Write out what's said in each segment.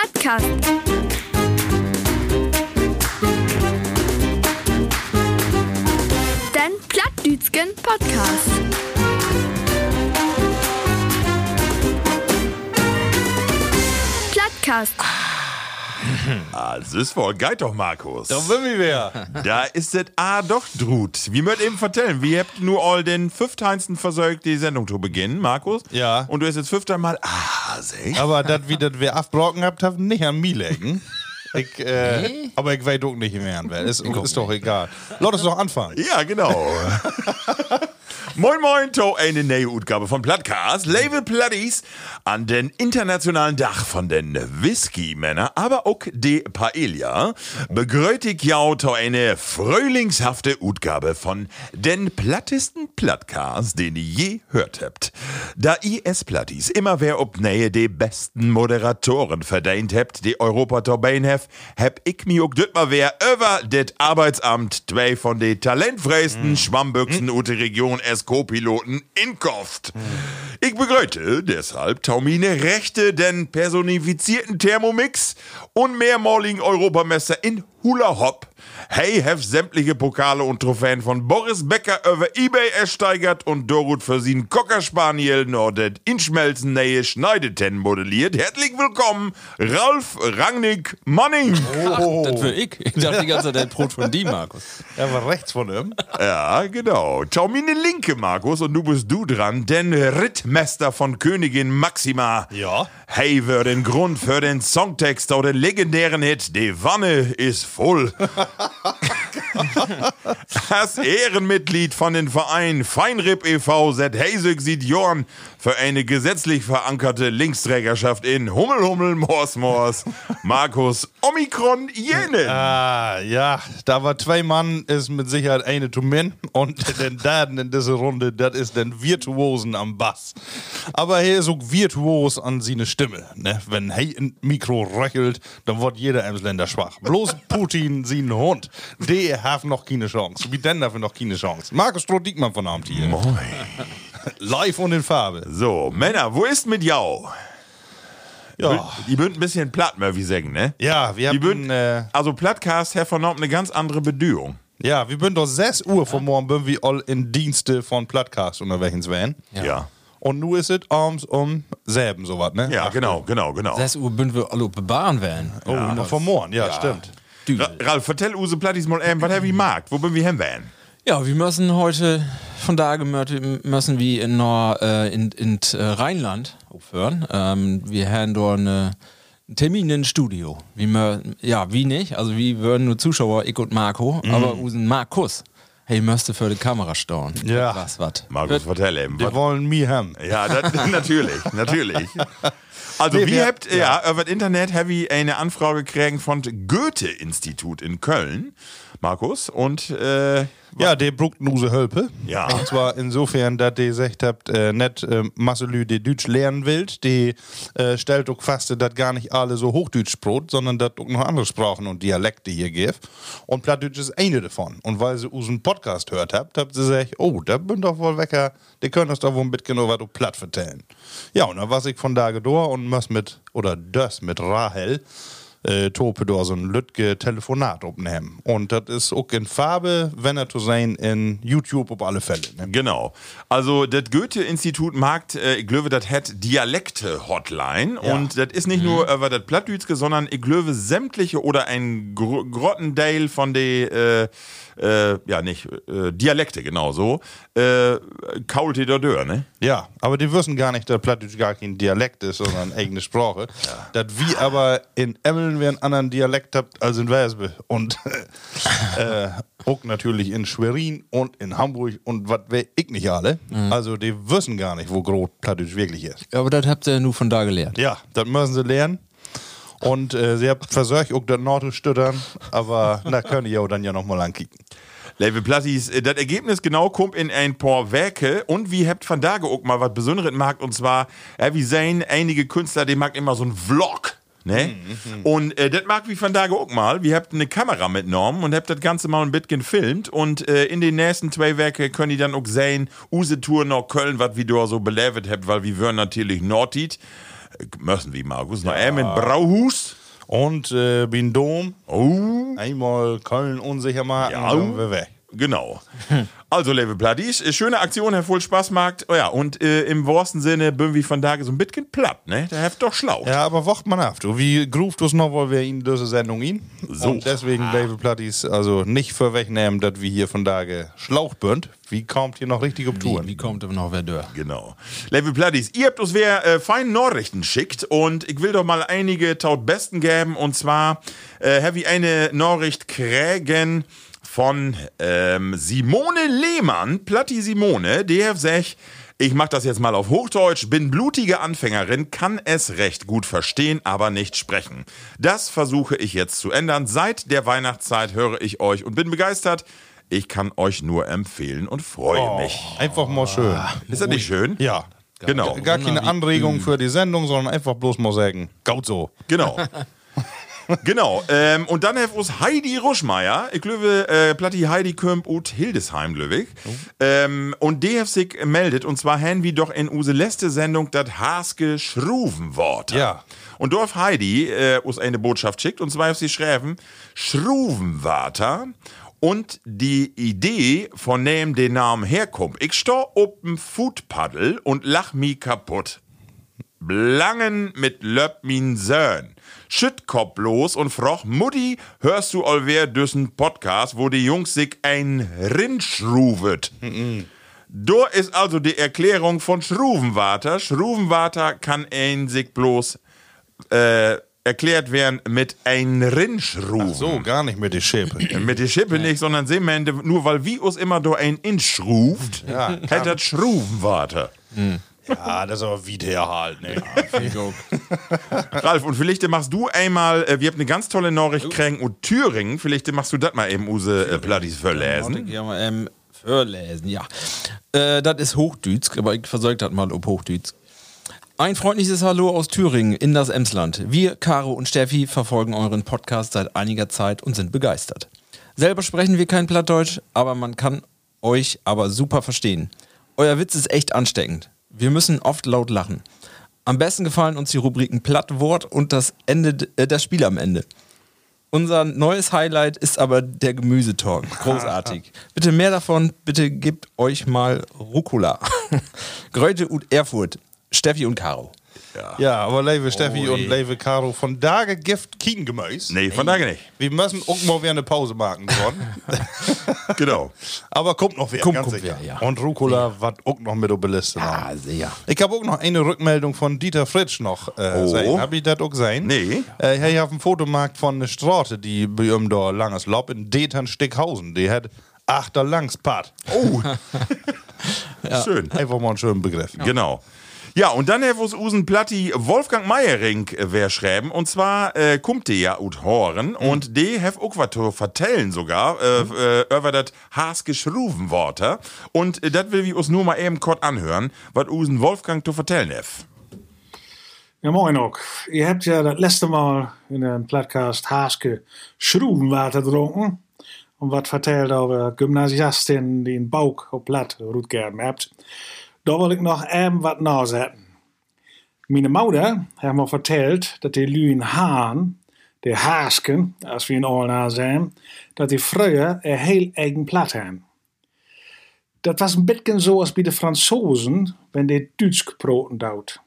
Plattkast. Den Plattdütschen Podcast. Plattkast. Ah, das ist wohl geil doch, Markus. Da sind wir wieder. Da ist es A doch drut. Wie möcht eben vertellen, wir habt nur all den fünfteinsten versorgt, die Sendung zu beginnen, Markus. Ja. Und du hast jetzt fünfter Mal Ah, seh. Aber das, wie das wir abgebrochen habt, habt nicht an mir legen. Ich, äh, Aber ich weiß auch nicht mehr an wer. Ist, ist doch egal. Lass uns doch anfangen. Ja, genau. moin moin, to eine neue Utgabe von Plattcast. Label Platties an den internationalen Dach von den Whisky-Männer, aber auch de Paella. Begrötig jau to eine frühlingshafte Utgabe von den plattesten Plattcast, den ihr je hört habt. Da IS Platties immer wer ob Nähe de besten Moderatoren verdient habt, die Europa Torbein hef, hab ich mi auch dit mal wer über det Arbeitsamt zwei von de talentfreisten Schwammbüchsen ute Region SK-Piloten in Kost. Ich begrüße deshalb Taumine Rechte, den personifizierten Thermomix und mehrmaligen Europameister in Hula Hop. Hey, have sämtliche Pokale und Trophäen von Boris Becker über Ebay ersteigert und Dorut für sie Cocker Spaniel Nordet inschmelzen Nähe Schneideten modelliert. Herzlich willkommen, Ralf Rangnick Manning. Das will ich. Ich dachte die ganze Zeit, der Brot von die, Markus. Er war rechts von ihm. Ja, genau. Schau mir ne Linke, Markus, und du bist du dran, denn Rittmeister von Königin Maxima. Ja. Hey, für den Grund für den Songtext oder den legendären Hit Die Wanne ist voll. Das Ehrenmitglied von den Verein Feinripp e.V. seit Heisig sieht Jorn für eine gesetzlich verankerte Linksträgerschaft in Hummel Hummel Mors Mors Markus Omikron Jene. Ah, ja, da war zwei Mann, ist mit Sicherheit eine zu min. Und den Daden in dieser Runde, das ist den Virtuosen am Bass. Aber er ist auch virtuos an seine Stimme. Ne? Wenn er ein Mikro röchelt, dann wird jeder Emsländer schwach. Bloß Putin, sein Hund, der hat noch keine Chance. Wie denn dafür noch keine Chance? Markus Stroh-Diekmann von Abend hier. Moin. Live und in Farbe. So, Männer, wo ist mit Jau? Ja. Die bünd ein bisschen platt, wie sagen, ne? Ja, wir Die haben, bünd, äh, also Plattcast hat vernommen eine ganz andere Bedeutung. ja, wir sind doch 6 Uhr von morgen, bin wir all in Dienste von Plattcast unterwegs werden. Ja. Und nu ist es abends um selben sowas, ne? Ja, genau, genau, genau. 6 Uhr bünden wir alle bebahren werden. Oh, noch von morgen, ja, stimmt. Ra Ralf, vertell Use Plattis mal eben, was hab ich markt? Wo bin wir hin werden? Ja, wir müssen heute von da müssen wir in, Nor, äh, in, in äh, Rheinland aufhören. Ähm, wir haben dort eine, einen Termin im Studio. Wie mö, ja, wie nicht? Also, wir würden nur Zuschauer, ich und Marco, aber unseren Markus. Hey, müsste für die Kamera stauen. Ja. Was, was? Markus, vertell eben. Was- wollen mich haben. Ja, das, natürlich, natürlich. Also, Nee, wir wir- habt, ja, über das Internet habe ich eine Anfrage gekriegt von Goethe-Institut in Köln, Markus, und, äh, Ja, der brugt nuse Hölpe. Ja. Und zwar insofern, dass die gesagt habt, äh, net äh, Masse Lü, die Deutsch lernen will, die äh, stellt auch fast, dass gar nicht alle so Hochdeutsch sprot, sondern dass auch noch andere Sprachen und Dialekte hier gibt. Und Plattdeutsch ist eine davon. Und weil sie unseren Podcast hört habt, habt sie gesagt, oh, da bin doch wohl wecker, die können uns doch wohl ein bisschen genau was platt vertellen. Ja, und dann war ich von da gedor und muss mit, oder das mit Rahel, äh, Tope da so ein Lütge Telefonat aufnehmen. Und das ist auch in Farbe, wenn er zu sein, in YouTube auf alle Fälle. Ne? Genau. Also das Goethe-Institut mag, äh, ich glaube, das hat Dialekte-Hotline und das ist nicht nur über das Plattdütske, sondern ich glaube sämtliche oder ein Gro Grottenteil von den äh, äh, ja nicht äh, Dialekte genauso äh, kaut die da Dörr, ne? Ja, aber die wissen gar nicht, dass Plattdeutsch gar kein Dialekt ist, sondern eigene Sprache. Das wie aber in Emmeln wir einen anderen Dialekt habt als in Wespe. Und äh, auch natürlich in Schwerin und in Hamburg und was weiß ich nicht alle. Also die wissen gar nicht, wo groß Plattdeutsch wirklich ist. Ja, aber das habt ihr nur von da gelernt. Ja, das müssen sie lernen. Und äh, sie haben versucht, auch das Nord zu stüttern, aber da können die ja dann ja nochmal ankicken. Liebe Plattis, äh, das Ergebnis genau kommt in ein paar Werke und wie habt von da auch mal was Besonderes mag und zwar, äh, wie sehen einige Künstler, die mag immer so ein Vlog. Ne? Und äh, das mag wie von da auch mal. Wir habt eine Kamera mitgenommen und habt das Ganze mal ein bisschen gefilmt. Und äh, in den nächsten zwei Werke können die dann auch sehen, use Tour nach Köln, was wir da so belevet habt, weil wir würden natürlich Nordit. müssen wir, Markus. Noch einmal in Brauhus. Und äh, bin Dom. Oh. Einmal Köln unsicher machen, Ja. dann wir weg. Genau. Also, Level Plattis, äh, schöne Aktion, Herr voll Spaß macht. Oh ja, und äh, im wahrsten Sinne bin wie von Tage so ein bisschen platt, ne? Der heft doch schlau. Ja, aber wacht man ab. Du, wie gruft uns noch, weil wir in diese Sendung ihn. So. Und deswegen, David Plattis, also nicht vorwegnehmen, dass wir hier von Tage Schlauch bünd. Wie kommt hier noch richtig auf Wie, Touren? wie kommt aber noch wer durch? Genau. Level Plattis, ihr habt uns wer äh, feine Nachrichten schickt und ich will doch mal einige taut besten geben und zwar äh, habe ich eine Nachricht kriegen von ähm, Simone Lehmann, Platti Simone, der sagt, ich mach das jetzt mal auf Hochdeutsch, bin blutige Anfängerin, kann es recht gut verstehen, aber nicht sprechen. Das versuche ich jetzt zu ändern. Seit der Weihnachtszeit höre ich euch und bin begeistert. Ich kann euch nur empfehlen und freue mich. Einfach mal schön. Ist das nicht schön? Ja. Genau. Gar keine Anregung für die Sendung, sondern einfach bloß mal sagen, gaut so. Genau. genau. Ähm, und dann hat uns Heidi Ruschmeier, ich glaube, äh, Platti Heidi Kömp und Hildesheim, glaube ich. Ähm, und die hat sich meldet, und zwar haben wir doch in use letzte Sendung das Haske Schruvenwort. Ja. Und dort Heidi äh, uns eine Botschaft schickt, und zwar hat sie schreiben, Schruvenwater. Und die Idee von dem den Namen herkommt. Ich steh op'm Foodpaddel und lach mi kaputt. Blangen mit Löpp min Söhn. Schüttkopf los und froch, Mutti, hörst du allwer düssen Podcast, wo die Jungs sich ein Rind schruvet. Da ist also die Erklärung von Schruvenwater. Schruvenwater kann ein sich bloß äh, erklärt werden mit ein Rinschruven. So, gar nicht mit die Schippe. Mit der Schippe nicht, sondern Seemende, nur weil wie uns immer da ein Inch ruft, Ja. hält das Schruvenwater. Ja, das ist aber wieder halt, ne? Ralf, und vielleicht machst du einmal, äh, wir haben eine ganz tolle Nachricht kriegen und Thüringen, vielleicht machst du das mal eben Use äh, Plattis verlesen. Ja, mal, ähm, verlesen, ja. Äh, das ist Hochdütsk, aber ich versorge das mal ob Hochdütsk. Ein freundliches Hallo aus Thüringen in das Emsland. Wir, Caro und Steffi, verfolgen euren Podcast seit einiger Zeit und sind begeistert. Selber sprechen wir kein Plattdeutsch, aber man kann euch aber super verstehen. Euer Witz ist echt ansteckend. Wir müssen oft laut lachen. Am besten gefallen uns die Rubriken Plattwort und das, Ende, äh, das Spiel am Ende. Unser neues Highlight ist aber der Gemüsetalk. Großartig. bitte mehr davon. Bitte gebt euch mal Rucola. Greute und Erfurt. Steffi und Caro. Ja, aber Lewe Steffi Oh, und. Lewe Caro von Tage Gift kein Gemäus. Nee, von daher nicht. Wir müssen mal wieder eine Pause machen. Genau. aber kommt noch wer, Kommt- ganz kommt sicher. wer, ja. Und Rucola wird auch noch mit der Liste. noch. Ah, sehr. Ich habe auch noch eine Rückmeldung von Dieter Fritsch noch äh, Oh. sehen. Hab ich das auch gesehen? Nee. Äh, ich habe ein Fotomarkt von einer Straße, die bei ihm da langes Lob in Detern Stickhausen. Die hat achter Langspart. Oh. Schön. Einfach mal einen schönen Begriff. Genau. Ja, und dann Herr Usen Platti Wolfgang Meiering äh, wer schreiben. Und zwar äh, kommt der ja ut Horen und die hef auch was zu vertellen sogar äh, äh, über das Haske Schruvenworte. Und äh, das will wir uns nur mal eben kurz anhören, was Usen Wolfgang zu vertellen hef. Ja, moin ook. Je hebt ja dat laatste Mal in een podcast Haaske Schroevenwater dronken. En wat verteld over gymnasiasten die een buik op plat roetgerm hebt. Daar wil ik nog even wat nazetten. Mijn moeder heeft me verteld dat die lui in Haan, de Haasken, als we in Olna zijn, dat die vroeger een heel eigen plat hebben. Dat was een beetje zoals bij de Fransozen, wenn die Duits geproten dout.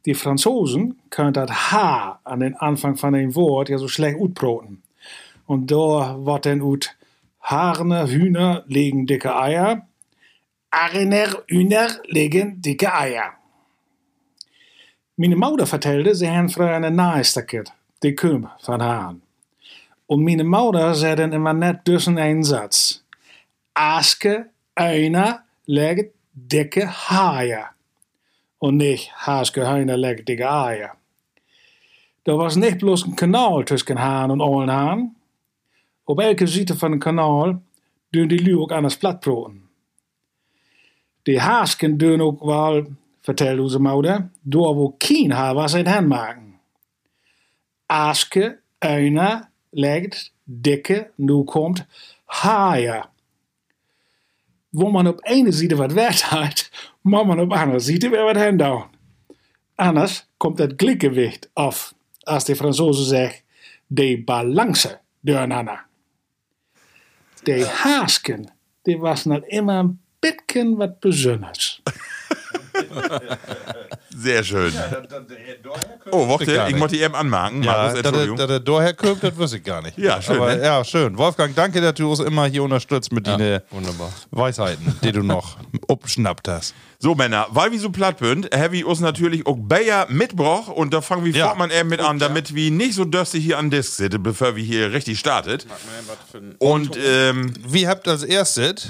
Die Franzosen können das H an den Anfang von einem Wort ja so schlecht utbroten. Und da wird dann ut Harne, Hühner legen dicke Eier, Arener, Hühner legen dicke Eier. Meine Mutter vertelde, sie haben früher eine Naaisterkit, die Küm von Hahn. Und meine Mutter dann immer net tussen einen Satz. Aske, einer legt dicke Haie und nicht Haske Heiner legt dicke Eier. Da was nicht bloß ein Kanal zwischen Hahn und Ollenhahn. Op elke Seite van een kanaal doen die lui ook anders platbroten. Die Haasken doen ook wel, vertelde onze moeder, door wo kien haar was in hen maken. Aske, una, legt, dikke, nu komt haaien. Wo man op ene Seite wat hat, moet man op andere Seite weer wat hen doen. Anders kommt het Gleichgewicht auf, als die Franzosen zeggen, de balance durcheinander. De Haasken, die was net immer ein bisschen was Besonderes. Sehr schön. Oh, warte, gar ich nicht. muss die eben anmerken. Ja, Markus, dass er- er daher kommt, das wusste ich gar nicht. Ja, schön, Aber, ne? Ja, schön. Wolfgang, danke, dass du uns immer hier unterstützt mit deinen wunderbar. Weisheiten, die du noch abschnappt hast. So, Männer, weil wir so platt sind, wir uns natürlich auch Bayer mitgebracht und da fangen wir Ja. fortmann eben mit an, damit wir nicht so durstig hier an Disk sitzen, bevor wir hier richtig startet. Und, ähm, Wir habt als erstes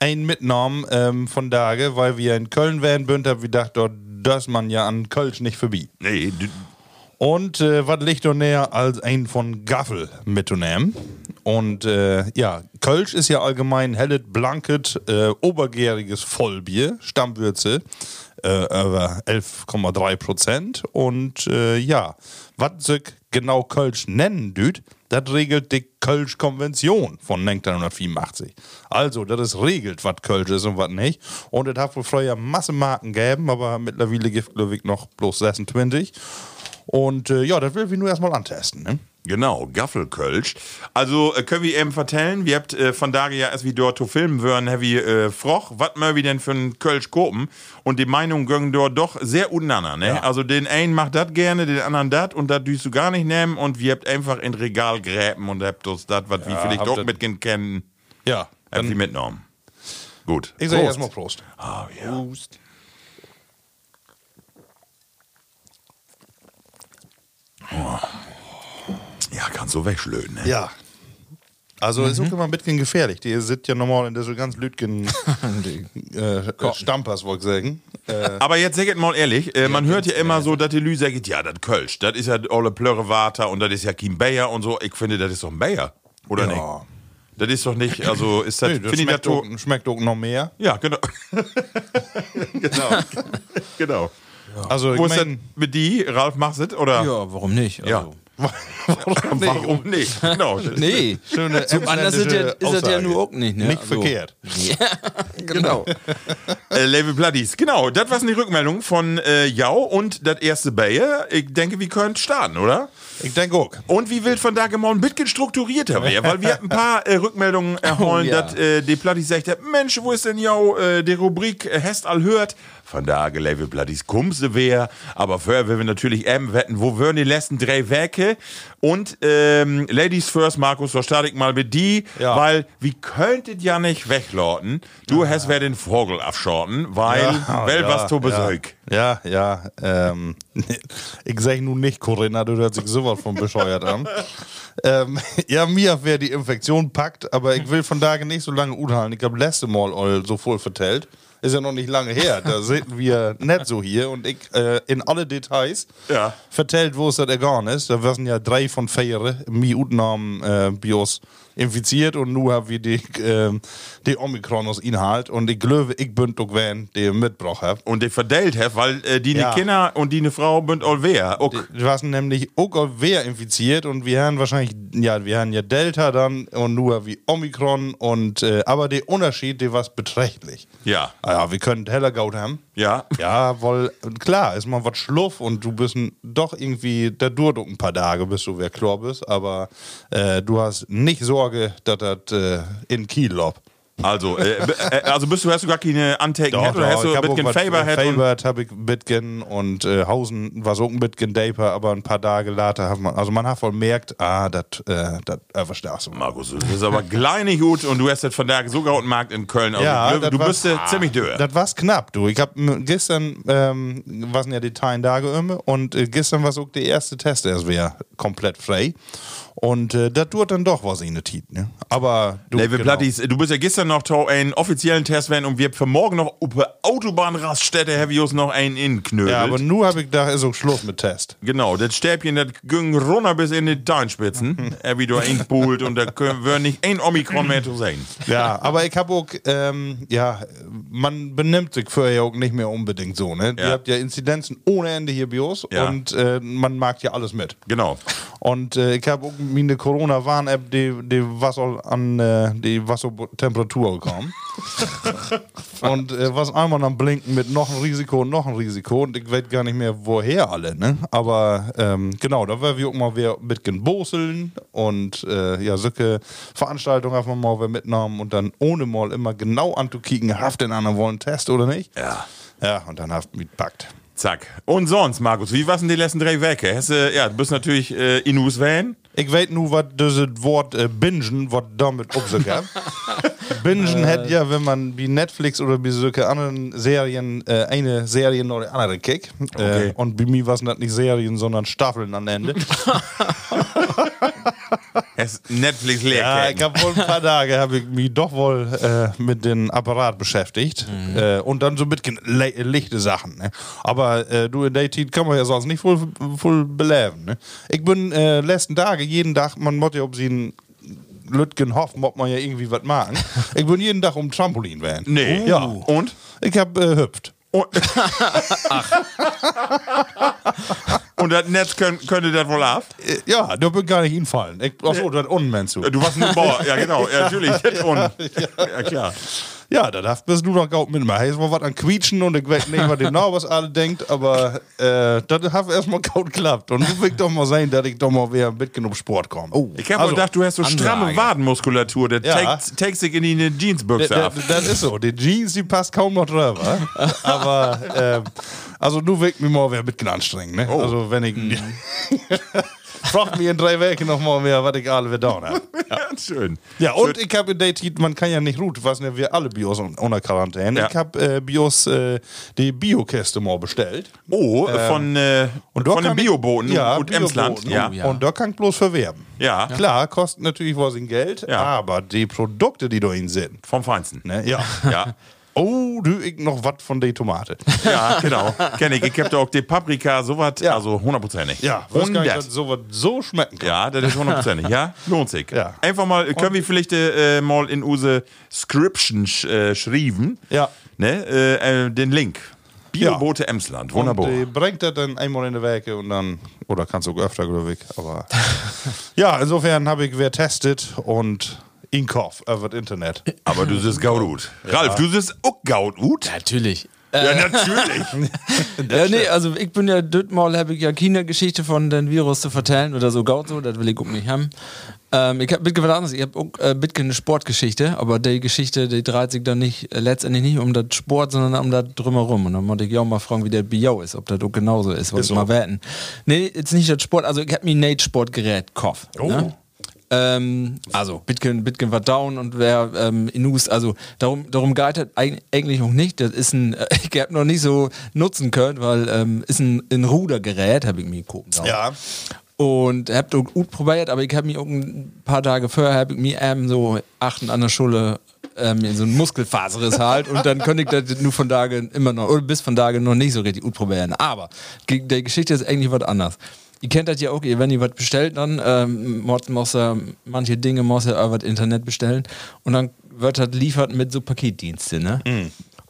ein mitgenommen ähm, von Tage, weil wir in Köln wären, bünd, hab wir gedacht, dort das man ja an Kölsch nicht vorbei. nee, Und äh, was liegt doch näher als ein von Gaffel mitzunehmen? Und äh, ja, Kölsch ist ja allgemein helles, blankes, äh, obergäriges Vollbier, Stammwürze, äh, über 11,3 Prozent. Und äh, ja, was sich genau Kölsch nennen düt, das regelt die Kölsch-Konvention von 1984. Also, das ist regelt, was Kölsch ist und was nicht. Und es hat wohl früher Masse Marken gegeben, aber mittlerweile gibt glaube ich noch bloß 26. Und äh, ja, das will wir nur erstmal antesten. Ne? Genau, Gaffelkölsch. Also äh, können wir eben vertellen, wir habt äh, von daher ja, als wir dort zu filmen würden, haben wir äh, froch, was wir wir denn für einen Kölsch kopen und die Meinungen gehen dort doch sehr untereinander, ne? Also den einen macht das gerne, den anderen das und das düst du gar nicht nehmen und wir habt einfach in Regal gräben und habt uns das, was wir vielleicht auch mitgehen kennen, Ja, habt ihr mitgenommen. Gut. ich sage Prost. erstmal Prost. Ah, ja. Ja, kannst du wegschlöden, ne? Ja. Also ist auch immer ein bisschen gefährlich. Die sind ja normal in der so ganz lütgen äh, Stampers, wollte ich sagen. Äh, Aber jetzt sag ich mal ehrlich, äh, man hört ja immer so, dass die Lü sagt, ja, das Kölsch, das ist ja alle Plörre Water und das ist ja kein Bayer und so. Ich finde, das ist doch ein Bayer, oder Ja. nicht? Das ist doch nicht, also ist das, nee, das finde ich das schmeckt, auch, schmeckt auch noch mehr. ja, genau. genau, genau. Also Wo ich ist das mein, mit die, Ralf machst du oder? Ja, warum nicht? Also, Ja. Warum nicht? Genau. Nee. schöne So anders ist ja, ist das ja nur auch nicht, ne? Nicht Also- verkehrt. Ja, genau. Äh, Label Bloodies. Genau, das war die Rückmeldung von äh, Jau und das erste Bayer. Ich denke, wir können starten, oder? Ich denke auch. Und wie will von da mal ein bisschen strukturierter wäre, weil wir ein paar äh, Rückmeldungen erholen, Oh, ja. dass äh, die Plattis sagt, Mensch, wo ist denn jau äh, die Rubrik äh, Hest all hört? Von da Label Plattis Kumse wär, aber vorher will wir natürlich eben wetten, wo wären die letzten drei Werke? Und ähm, Ladies First, Markus, so starte ich mal mit die, Ja. weil wie könntet ja nicht weglauten, du hast wer den Vogel abschorten, weil, weil was zu besäug. Ja, ja. Ähm, ich sage nun nicht, Corinna, du hört sich sowas von bescheuert an. ähm, ja, mir wer die Infektion packt, aber ich will von daher nicht so lange unhalten. Ich habe letzte Mal all so voll vertellt. Ist ja noch nicht lange her. Da sind wir nicht so hier und ich äh, in alle Details Ja. vertellt, wo es das ergangen ist. Da waren ja drei von vier mi Utnahmen äh, Bios infiziert und nu haben wir die, äh, die Omikron aus Inhalt und ich glaube, ich bin doch wen, der mitgebracht hat. Und die verdellt hat, weil äh, die Ja. Kinder und die ne Frau bünd all wer. Die waren nämlich auch wer infiziert und wir haben wahrscheinlich, ja, wir haben ja Delta dann und nur wie Omikron und, äh, aber der Unterschied, der war beträchtlich. Ja. Ah Ja, wir können heller Gaut haben. Ja. Ja, weil, klar, ist mal was schluff und du bist doch irgendwie, da auch ein paar Tage, bis du wer klar bist, aber äh, du hast nicht Sorge, dass das äh, in Kiel lobt. Also, äh, äh, also bist du, hast du gar keine Antecken Doch, oder hast du bisschen was- Faber hat und Faber hab ich Bitgen und äh, Hausen war so ein Bitgen Daper, aber ein paar Tage later hat man, also man hat voll merkt, ah, das äh, das überstärkst du mal. Markus, das ist aber kleine gut und du hast das von da sogar einen Markt in Köln. Also, Ja, du, du war- bist äh, ziemlich dürr. Das war's knapp, du. Ich hab m- gestern, ähm, waren ja die Tage immer und äh, gestern war so der erste Test, erst wäre komplett frei. Und äh, das tut dann doch was in der Tit, ne? Aber du, Level genau. Plattis, du bist ja gestern noch to einen offiziellen Test werden und wir für morgen noch auf Autobahnraststätte haben wir uns noch einen inknödelt. Ja, aber nur habe ich gedacht, ist auch Schluss mit Test. Genau, das Stäbchen, das ging runter bis in die Darmspitzen. er wieder einpult und da können wir nicht ein Omikron mehr zu sehen. Ja, aber ich habe auch, ähm, ja, man benimmt sich vorher auch nicht mehr unbedingt so, ne? Ja. Ihr habt ja Inzidenzen ohne Ende hier Bios Ja. und äh, man mag ja alles mit. Genau. Und äh, ich habe auch meine Corona-Warn-App, die, die was an äh, die Wassertemperatur kommen. und äh, was einmal am Blinken mit noch ein Risiko und noch ein Risiko. Und ich weiß gar nicht mehr, woher alle, ne? Aber ähm, genau, da werden wir auch mal wieder mit boseln und äh, ja, solche Veranstaltungen haben wir mal wieder mitgenommen und dann ohne mal immer genau anzukicken, haft den anderen wollen Test oder nicht. Ja. Ja, und dann haft mitpackt. Zack. Und sonst, Markus, wie waren die letzten drei Wege? Du, ja, du bist natürlich äh, Inus Van. Ich weiß nur, was das Wort äh, bingen, was damit auf sich hat. bingen hat ja, wenn man wie Netflix oder wie solche anderen Serien äh, eine Serie die andere kick. Okay. Äh, und bei mir waren das nicht Serien, sondern Staffeln am Ende. Netflix leer ja, ich habe wohl ein paar Tage habe ich mich doch wohl äh, mit dem Apparat beschäftigt äh, und dann so mit le lichte Sachen. Ne? Aber äh, du in der Zeit kann man ja sonst nicht voll, voll beleben. Ne? Ich bin äh, letzten Tage jeden Tag, man muss ja ob sie einen Lütgen hoffen, ob man ja irgendwie was machen. ich bin jeden Tag um Trampolin werden. Nee. Ja. Und? Ich habe äh, hüpft. Und, Und das Netz könnt, könnte das wohl ab? Äh, ja, da bin gar nicht hinfallen. Achso, das unten meinst du. Du warst nur Bauer. Ja, genau. Ja, natürlich. Das Und, ja, klar. Ja, da darf bist du doch gaut mit mir. Heißt mal was an quietschen und ich weiß nicht mal genau, was alle denkt, aber äh, das hat erstmal gaut geklappt. Und du willst doch mal sein, dass ich doch mal wieder mit genug Sport komme. Oh, Ich habe gedacht, du hast so stramme Ansage. Wadenmuskulatur. Der Ja. takes, takes sich in die Jeansbüchse ab. das ist so. Die Jeans, die passt kaum noch drüber. Aber, ähm, also du willst mich mal wieder ein bisschen anstrengen. Ne? Also wenn ich. Frag mich in drei Wochen noch mal mehr, was ich alle wieder habe. Ja, schön. Ja, und ich habe in der Zeit, man kann ja nicht ruht, was wir alle Bios unter Quarantäne. Ja. Ich habe äh, Bios, äh, die Biokiste mal bestellt. Oh, von, äh, Und von den Bioboten ja, und Emsland. Bioboten. Ja. Oh, ja. Und da kann ich bloß verwerben. ja, Klar, kostet natürlich was in Geld, Ja. aber die Produkte, die da drin sind, vom Feinsten. ne, ja. Ja. Oh, du, ich noch was von der Tomate. Ja, genau. Kenn ich. Ich hab da auch die Paprika, sowas, Ja. also hundertprozentig. Ja, was kann ich, 100. dass sowas so schmecken kann. Ja, das ist hundertprozentig. Ja, lohnt sich. Ja. Einfach mal, können wir vielleicht äh, mal in unsere Scription äh, schreiben. Ja. Ne, äh, äh, den Link. Biobote Emsland. Wunderbar. Und die bringt das dann einmal in der Woche und dann, oder kannst du auch öfter, glaube ich. Aber ja, insofern habe ich wer testet und in Kauf über das Internet. Aber du siehst gaut Ralf, du siehst auch gaut Natürlich. Ja, natürlich. Ja, nee, also ich bin ja, das Mal habe ich ja keine Geschichte von dem Virus zu vertellen oder so gaut so, das will ich auch nicht haben. Ähm, ich habe mit was anderes, ich habe auch äh, eine Sportgeschichte, aber die Geschichte, die dreht sich dann nicht, äh, letztendlich nicht um das Sport, sondern um das drumherum. Und dann wollte ich auch mal fragen, wie der Biau ist, ob das auch genauso ist, wollte ich mal wetten. Nee, jetzt nicht das Sport, also ich habe mir ein Nate-Sportgerät gekauft. Oh. Ne? Ähm, also Bitcoin, Bitcoin war down und wer ähm, in US, also darum, darum geht das eig- eigentlich auch nicht. Das ist ein, äh, ich habe noch nicht so nutzen können, weil ähm, ist ein, ein Rudergerät, habe ich mir geguckt. Ja. Und hab auch gut probiert, aber ich habe mich auch ein paar Tage vorher hab ich mir ähm, so achten an der Schule ähm, so ein Muskelfaserriss halt und dann konnte ich das nur von Tagen immer noch, oder bis von Tagen noch nicht so richtig gut probieren. Aber die Geschichte ist eigentlich was anderes. Ihr kennt das ja auch, ihr, wenn ihr was bestellt, dann ähm, muss, er, manche Dinge muss er über das Internet bestellen und dann wird das liefert mit so Paketdienste, ne?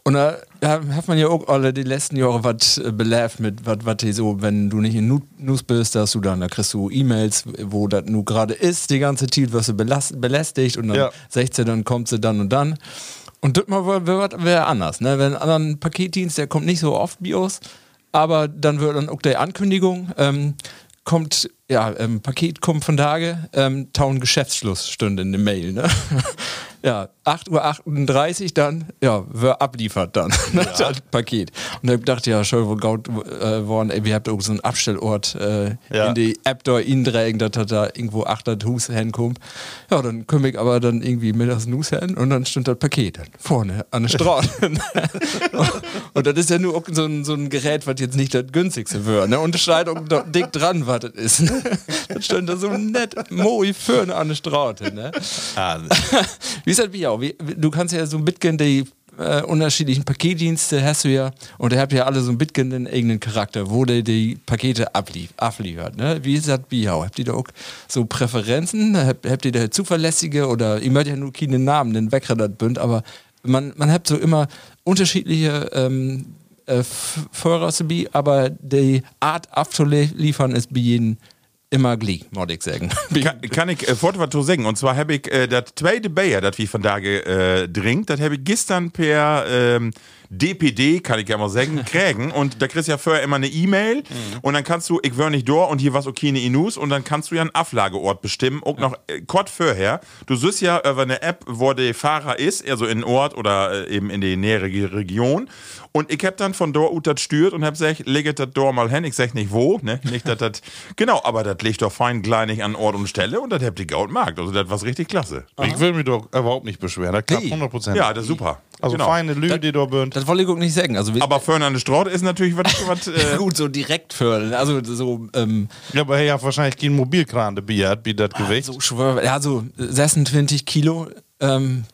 Und da hat man ja auch alle die letzten Jahre was äh, belebt mit was was so, wenn du nicht in News bist, dass du dann, da kriegst du E-Mails, wo das nur gerade ist, die ganze Zeit wirst du belästigt und dann Ja. 16, dann kommt sie dann und dann. Und das mal wäre wär anders, ne? Wenn ein anderen Paketdienst, der kommt nicht so oft BIOS, aber dann wird dann auch die Ankündigung, ähm, kommt, ja, ähm, Paket kommt von Tage, ähm, Town Geschäftsschluss stünde in der Mail, ne? ja, 8.38 Uhr dann, ja, wer abliefert dann, ne, das Paket. Und ich dachte, ja, schon wohl gaut äh, worden, ey, wir habt auch so einen Abstellort äh, Ja. in die App da indrängen, dass das da irgendwo 800 Hus hinkommt. Ja, dann komme ich aber dann irgendwie mit das Nus hin und dann stimmt das Paket dann vorne an der Straße. und das ist ja nur so ein, so ein Gerät, was jetzt nicht das günstigste wäre. Ne? Da dick dran, was das ist. Ne? Das stand da so nett, moi, für an der Straße. Ne? Wie ist das wie auch? Wie, du kannst ja so bisschen die äh, unterschiedlichen Paketdienste hast du ja und ihr habt ja alle so ein bisschen einen eigenen Charakter, wo der die Pakete ablief, abliefert. Ne? Wie ist das auch? Habt ihr da auch so Präferenzen? Habt, habt ihr da zuverlässige oder ihr möchtet ja nur keine Namen, den wegreddert bünd, aber man, man hat so immer unterschiedliche ähm, äh, Vorratsgebiet, aber die Art abzuliefern ist bei jedem immer glied, muss ich sagen. Kann, kann ich äh, was zu sagen? Und zwar habe ich äh, das zweite Bayer, das wir von da äh, das habe ich gestern per ähm, DPD, kann ich ja mal sagen, kriegen. Und da kriegst du ja vorher immer eine E-Mail und dann kannst du, ich wär nicht da und hier was okay ne Inus und dann kannst du ja einen Ablageort bestimmen, auch noch äh, kurz vorher. Du siehst ja über eine App, wo der Fahrer ist, also in Ort oder äh, eben in die nähere Region. Und ich hab dann von dort ut das stört und hab gesagt, legt das dort mal hin. Ich sag nicht wo, ne? Nicht, dass das, genau, aber das liegt doch fein kleinig an Ort und Stelle und das habt ihr gaut markt. Also das war richtig klasse. Ich will mich doch überhaupt nicht beschweren. Das klappt 100%. Ja, das ist super. also Genau. feine Lü, die da bünd. Das wollte ich auch nicht sagen. Also, wir- Aber für eine Straße ist natürlich was, was äh, gut, so direkt fördern. Also so, ähm, Ja, aber er hat wahrscheinlich keinen Mobilkran dabei, hat, wie das Gewicht. so schwör, ja, so 26 Kilo ähm,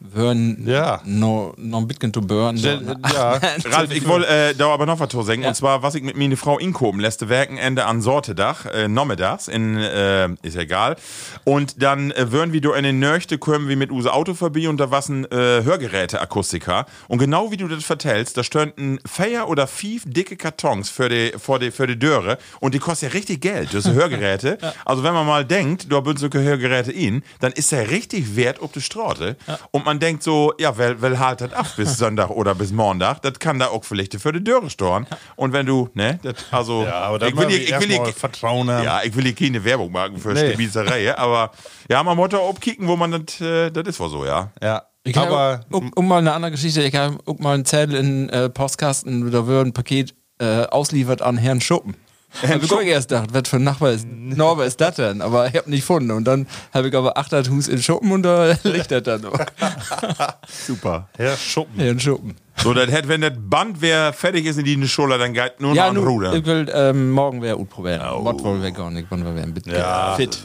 Ja. noch, noch ein bisschen zu burn. So. Ja, Ralf, ich wollte äh, da aber noch was zu sagen. Und zwar, was ich mit meine Frau inkoben letzte Werkenende an Sortedach, äh, Nommedags, in, äh, ist egal. Und dann äh, würden wir da in den Nörchte kommen wie mit use Auto vorbei und da was ein äh, Hörgeräteakustiker. Und genau wie du das vertellst, da standen vier oder fünf dicke Kartons für die, vor die, für die Döre und die kosten ja richtig Geld, diese Hörgeräte. Also wenn man mal denkt, da bünden solche Hörgeräte in, dann ist der richtig wert auf die Straße. Und man denkt so, ja, wer, wer halt das ab bis Sonntag oder bis Montag, das kann da auch vielleicht für die Döre storen. Und wenn du, ne, das, also, Ja, aber ich will hier, ich will hier, Vertrauen haben. ja, ich will hier keine Werbung machen für Nee. Stibizerei, aber ja, man muss da abkicken, wo man das, äh, das ist wohl so, ja. ja. Ich habe aber um, um mal eine andere Geschichte, ich habe auch mal einen Zettel in äh, Postkasten, da wird ein Paket äh, ausliefert an Herrn Schuppen. Habe ich auch erst gedacht, was für ein Nachbar ist, Norber ist das denn? Aber ich habe nicht gefunden. Und dann habe ich aber achtet Hus in Schuppen und da liegt das dann noch. Super. Herr Schuppen. Herrn Schuppen. So, das hätte, wenn das Band wär fertig ist in die Schule, dann geht nur noch Ja, an nu, Ruder. ich will ähm, morgen wieder gut probieren. Was wollen wir gar nicht, wann wir werden. Bitte. Ja. Fit.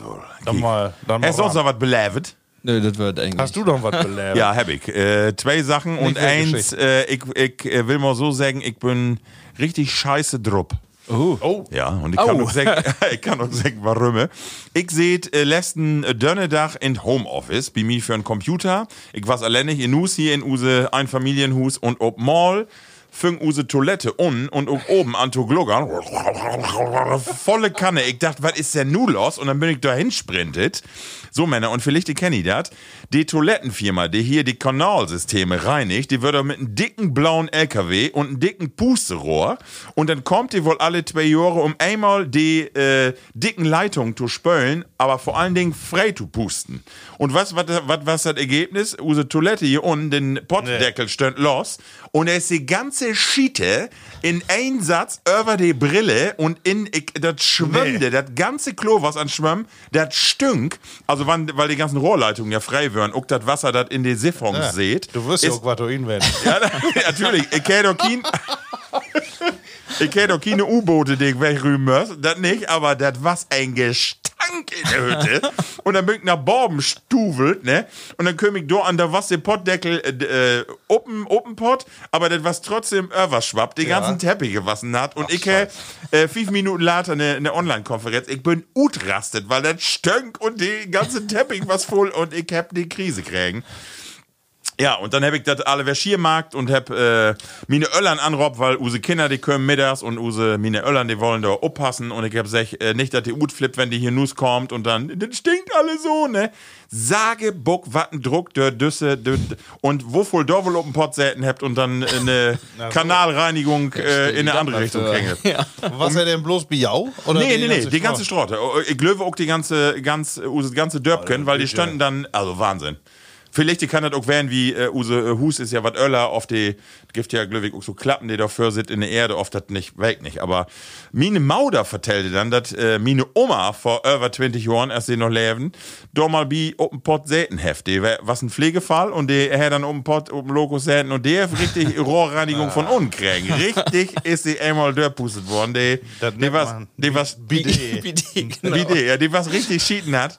Dann mal. Dann mal Hast du sonst noch was belevet? Nö, das wird eigentlich. Hast du noch was belebt? Ja, hab ich. Äh, zwei Sachen und eins, äh, ich, ich äh, will mal so sagen, ich bin richtig scheiße drupp. Oh. Oh. Ja, und ich kann Oh. auch sagen, ich kann auch sagen, warum. Ich seht äh, letzten äh, Dönnedag in Homeoffice, bei mir für einen Computer. Ich was alleinig in Hus hier in use Einfamilienhus und ob mal fing use Toilette un und ob oben an to gluggern. Volle Kanne. Ich dachte, was ist denn nu los? Und dann bin ich dahin sprintet. So, Männer, und vielleicht kennt ihr das. Die Toilettenfirma, die hier die Kanalsysteme reinigt, die wird doch mit einem dicken blauen LKW und einem dicken Pusterohr. Und dann kommt die wohl alle zwei Jahre, um einmal die äh, dicken Leitungen zu spölen, aber vor allen Dingen frei zu pusten. Und was was was was das Ergebnis? Unsere Toilette hier unten, den Pottdeckel stönt los und er ist die ganze Schiete in einen Satz über die Brille und in ich, das schwimmte, das ganze Klo, was an Schwamm, das stünk. Also wann, weil die ganzen Rohrleitungen ja frei wären, auch das Wasser, das in die Siphons seht. Du wirst ja auch was du werden. ja, natürlich. Ich kenne doch kein. Ich kenne doch keine U-Boote, die ich wegrühmen muss. Das nicht, aber das was ein Gestank in der Hütte. Und dann bin ich nach Borben stuvelt, ne? Und dann komme ich da an der was den Pottdeckel, äh, äh, open, open Pot, aber das was trotzdem überschwappt, den ganzen Teppich gewassen hat. Und ich äh, äh, fünf Minuten later eine, eine Online-Konferenz. Ich bin utrastet, weil das stönk und die ganze Teppich was voll und ich hab die Krise kriegen. Ja, und dann hab ich das alle Verschiermarkt und hab äh, meine Öllern anrob, weil use Kinder, die können mittags und use meine Öllern, die wollen da aufpassen und ich hab gesagt, äh, nicht, dass die Ut flippt, wenn die hier Nuss kommt und dann, das stinkt alle so, ne? Sage, Buck, Watten, Druck, der Düsse, dö, und wo voll da wohl auf dem Pott säten habt und dann eine Kanalreinigung äh, in eine andere Richtung habt. Ja. Was er denn bloß Biau? Oder Nee, nee, nee, die ganze Straße. Oh, Ich glaube auch die ganze, ganz, use ganze Dörbken, weil die standen dann, also Wahnsinn. Vielleicht kann das auch werden, wie äh, use äh, Hus ist ja was Öller auf die, gibt ja glaube ich auch so Klappen, die dafür sind in der Erde, oft das nicht, weg nicht. Aber meine Mauder vertellte dann, dass äh, meine Oma vor über 20 Jahren, als sie noch leben, da mal bei Open Pot säten heft. Die wär- was ein Pflegefall und die hat dann Open Pot, Open Lokus säten und der hat richtig Rohrreinigung von unten kriegen. Richtig ist sie einmal dörpustet worden. Die, Das die was, man die was, Bidet. Bidet, genau. die, ja, die was richtig schieden hat.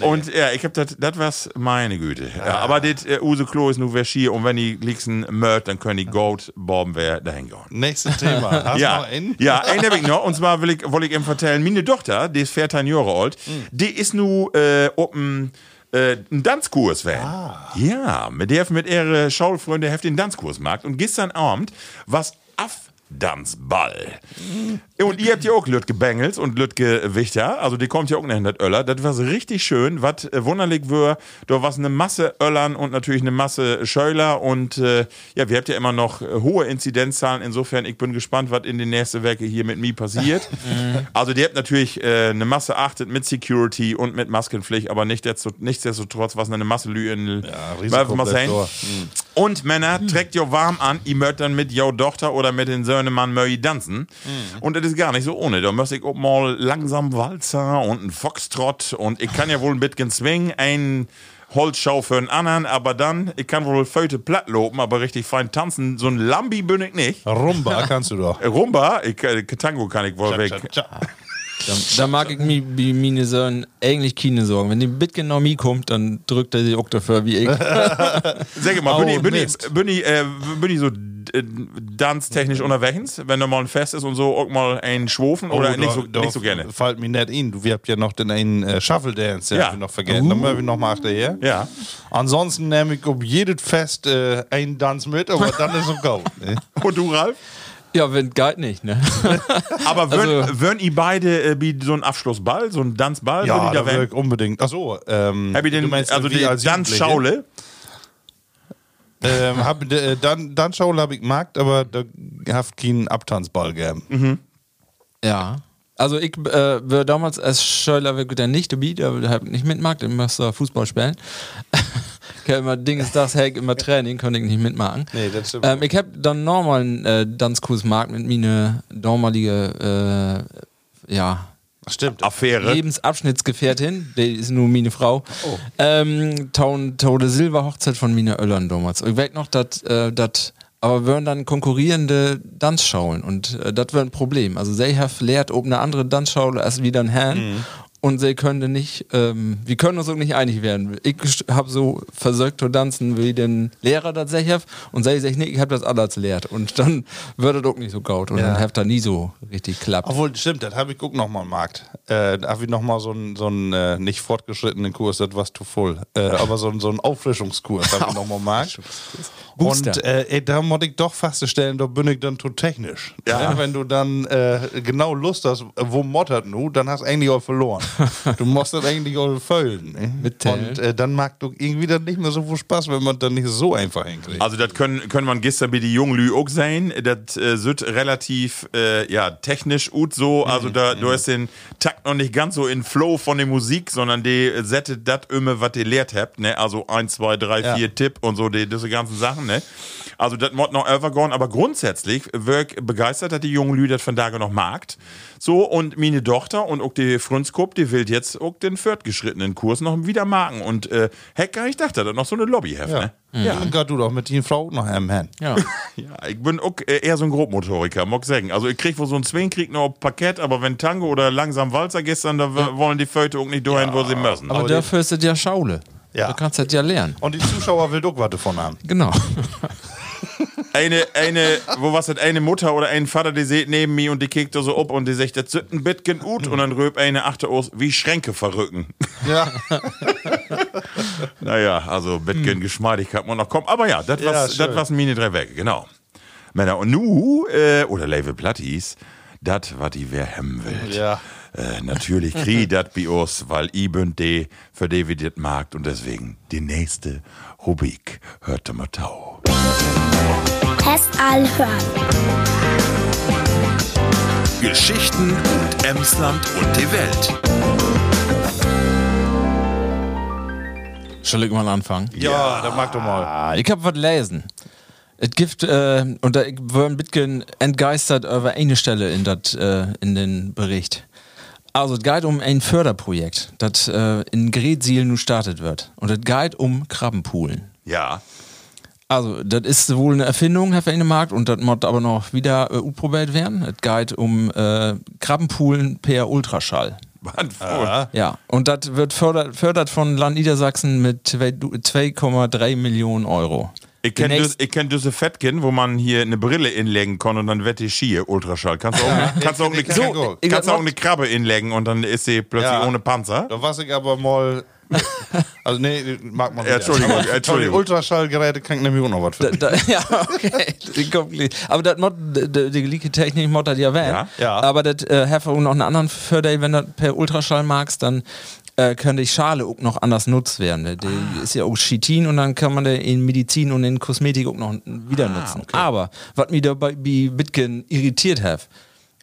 Und ja, ich hab das, das was meine Güte. Ja, aber das äh, Use Klo ist nur wer schier und wenn die liegsen mört, dann können die Goat Bomben wer dahin gehen. Nächstes Thema. Hast du Ja, noch einen? ja, einen hab ich noch. Und zwar will ich, wollte ich ihm vertellen, meine Tochter, die ist 14 Jahre alt, die ist nu äh, open äh, einen Tanzkurs werden. Ja, mit der mit ihre Schulfreunde heft den Tanzkurs gemacht. Und gestern Abend was Afdanzball. Und ihr habt ja auch Lütke Bengels und Lütke Wichter, also die kommt ja auch in das Öller. Das war richtig schön, was äh, wunderlich war. Da war eine Masse Öllern und natürlich eine Masse Scheuler und äh, ja, wir habt ja immer noch äh, hohe Inzidenzzahlen. Insofern, ich bin gespannt, was in den nächsten Werke hier mit mir passiert. also, die habt natürlich äh, eine Masse achtet mit Security und mit Maskenpflicht, aber nichtsdestotrotz, nichtsdestotrotz was eine Masse Lü in Risiko mal bleibt sein. da. Und Männer, trägt ihr warm an, ihr mögt dann mit your Tochter oder mit den Söhnemann möi tanzen. Und das ist gar nicht so ohne. Da muss ich auch mal langsam Walzer und ein Foxtrott und ich kann ja wohl ein bisschen swingen, ein Holzschau für einen anderen, aber dann, ich kann wohl Föte platt loben, aber richtig fein tanzen. So ein Lambi bin ich nicht. Rumba kannst du doch. Rumba, ich, äh, Tango kann ich wohl weg. Da, da mag ich mir wie meine Söhne eigentlich keine Sorgen. Wenn die Bitcoin noch mir kommt, dann drückt er sich auch dafür wie ich. Sag mal, Oh, bin ich, bin ich, bin ich, äh, bin ich so äh, tanztechnisch unterwegs, wenn da mal ein Fest ist und so, auch mal ein Schwofen oder nicht, so, nicht so gerne? Fällt mir nicht in. Du, wir habt ja noch den einen äh, Shuffle Dance, den Ja. wir noch vergessen. Dann müssen wir noch mal hinterher. Ja. Ansonsten nehme ich auf jedes Fest äh, einen Tanz mit, aber dann ist es gut. Ne? Und du, Ralf? Ja, wenn geht nicht, ne? Aber würden, Also- würden ihr beide äh, wie so ein Abschlussball, so ein Tanzball, würden Ja, die da da ich unbedingt. Achso, ähm, Hab ich den, du meinst, also die als Jugendliche? Tanzschaule? Ähm, hab, äh, dann, dann Schaule habe ich gemacht, aber da habt keinen Abtanzball gegeben. Mhm. Ja. Also ich äh, war damals als Schüler wirklich der nicht dabei, der hab nicht mitmacht, ich musste Fußball spielen. ich hab immer das, hey, immer Training, konnte ich nicht mitmachen. Nee, das stimmt. Ähm, ich hab dann nochmal einen äh, Tanzkurs gemacht mit meiner damalige, äh, ja, Stimmt. Affäre. Lebensabschnittsgefährtin, die ist nur meine Frau. Oh. Ähm, Taun, Taude Silberhochzeit von Mina Öllern damals. Ich weiß noch, dass äh, dat, aber würden dann konkurrierende Tanzschaulen und äh, das wäre ein Problem. Also sie haben lehrt ob eine andere Tanzschaule als wieder ein Herrn. Mhm. Und sie können nicht, ähm, wir können uns auch nicht einig werden. Ich habe so versucht zu tanzen, wie den Lehrer sagt, und sie sagt, nee, ich habe das alles lehrt. Und dann wird das auch nicht so gaut. Und Ja. dann hat da nie so richtig klappt. Obwohl, stimmt, das habe ich guck noch mal im Markt. Äh, da habe ich noch mal so einen so einen, äh, nicht fortgeschrittenen Kurs, das war zu voll. Äh, aber so, einen- so Auffrischungskurs habe ich noch mal im Markt. Und äh, da muss ich doch feststellen, da bin ich dann zu technisch. Ja. Ne? Wenn du dann äh, genau Lust hast, wo mottert du, dann hast du eigentlich auch verloren. Du musst das eigentlich auch füllen. Ne? Und äh, dann mag du irgendwie dann nicht mehr so viel Spaß, wenn man dann nicht so einfach hinkriegt. Also das können, können man gestern bei die jungen Lü auch sein. Das äh, sind relativ äh, ja, technisch gut so. Also da du hast den Takt noch nicht ganz so in Flow von der Musik, sondern die settet das immer, was ihr lehrt habt. Ne? Also 1, 2, 3, Ja. 4 Tipp und so, die, diese ganzen Sachen. Ne? Also das mod noch overgone, aber grundsätzlich wirk begeistert, dass die jungen Lü das von da noch magt. So, und meine Tochter und auch die Frunzkup, will jetzt auch den fortgeschrittenen Kurs noch wieder machen. Und äh, Hecker, ich dachte, das noch so eine Lobby ne? Ja, dann gehst du doch mit die Frau noch am Hand. Ja. Ja, ich bin auch äh, eher so ein Grobmotoriker, mag sagen. Also ich krieg wohl so ein Zwingkrieg noch auf Parkett, aber wenn Tango oder langsam Walzer gestern, da w- wollen die Föte auch nicht dahin, wo sie müssen. Aber, dafür ist es ja Schaule. Ja. Du kannst das ja lernen. Und die Zuschauer will doch was davon haben. Genau. Eine, eine, wo was das, eine Mutter oder ein Vater, die seht neben mir und die kickt da so ob und die sagt, das sind ein bisschen gut und dann röp eine achte aus, wie Schränke verrücken. Ja. Naja, also ein bisschen Geschmeidigkeit muss noch kommen. Aber ja, das Ja, was, schön. das was meine drei Wege, genau. Männer, und nu, äh, oder Level Platties, das, was die wer hemmen will. Ja. Äh, natürlich krieg das bei uns, weil ich bin die, für die wir das und deswegen die nächste Rubrik hört mal tau. All hören. Geschichten und Emsland und die Welt. Soll ich mal anfangen? Ja, dann mag doch mal. Ah, ich hab was lesen. Es gibt, äh, und da ich war ein bisschen entgeistert über eine Stelle in, dat, äh, in den Bericht. Also, es geht um ein Förderprojekt, das äh, in Gretsiel nun startet wird. Und es geht um Krabbenpoolen. Ja. Also, das ist wohl eine Erfindung, Herr Markt, und das muss aber noch wieder äh, probiert werden. Es geht um äh, Krabbenpoolen per Ultraschall. Mann. Ja, und das wird fördert, fördert von Land Niedersachsen mit 2,3 Millionen Euro. Ich kenne kenn diese Fettkin, wo man hier eine Brille inlegen kann und dann wird die Ski Ultraschall. Kannst du auch, kannst du auch, eine, so, kannst auch eine Krabbe inlegen und dann ist sie plötzlich Ja. ohne Panzer. Da war ich aber mal Also nee, mag man Ja, Entschuldigung, Aber Entschuldigung. Die Ultraschallgeräte kann ich nämlich auch noch was für. Da, ja, okay. Aber das Mod, die, gleiche Technik Mod hat ja werden. Ja. Ja. Aber das äh, hat auch noch einen anderen Förder, wenn du per Ultraschall magst, dann äh, kann die Schale auch noch anders nutzt werden. Die Ah. ist ja auch Chitin und dann kann man die in Medizin und in Kosmetik auch noch wieder Ah, nutzen. Aber was mich dabei bei Bitcoin irritiert hat,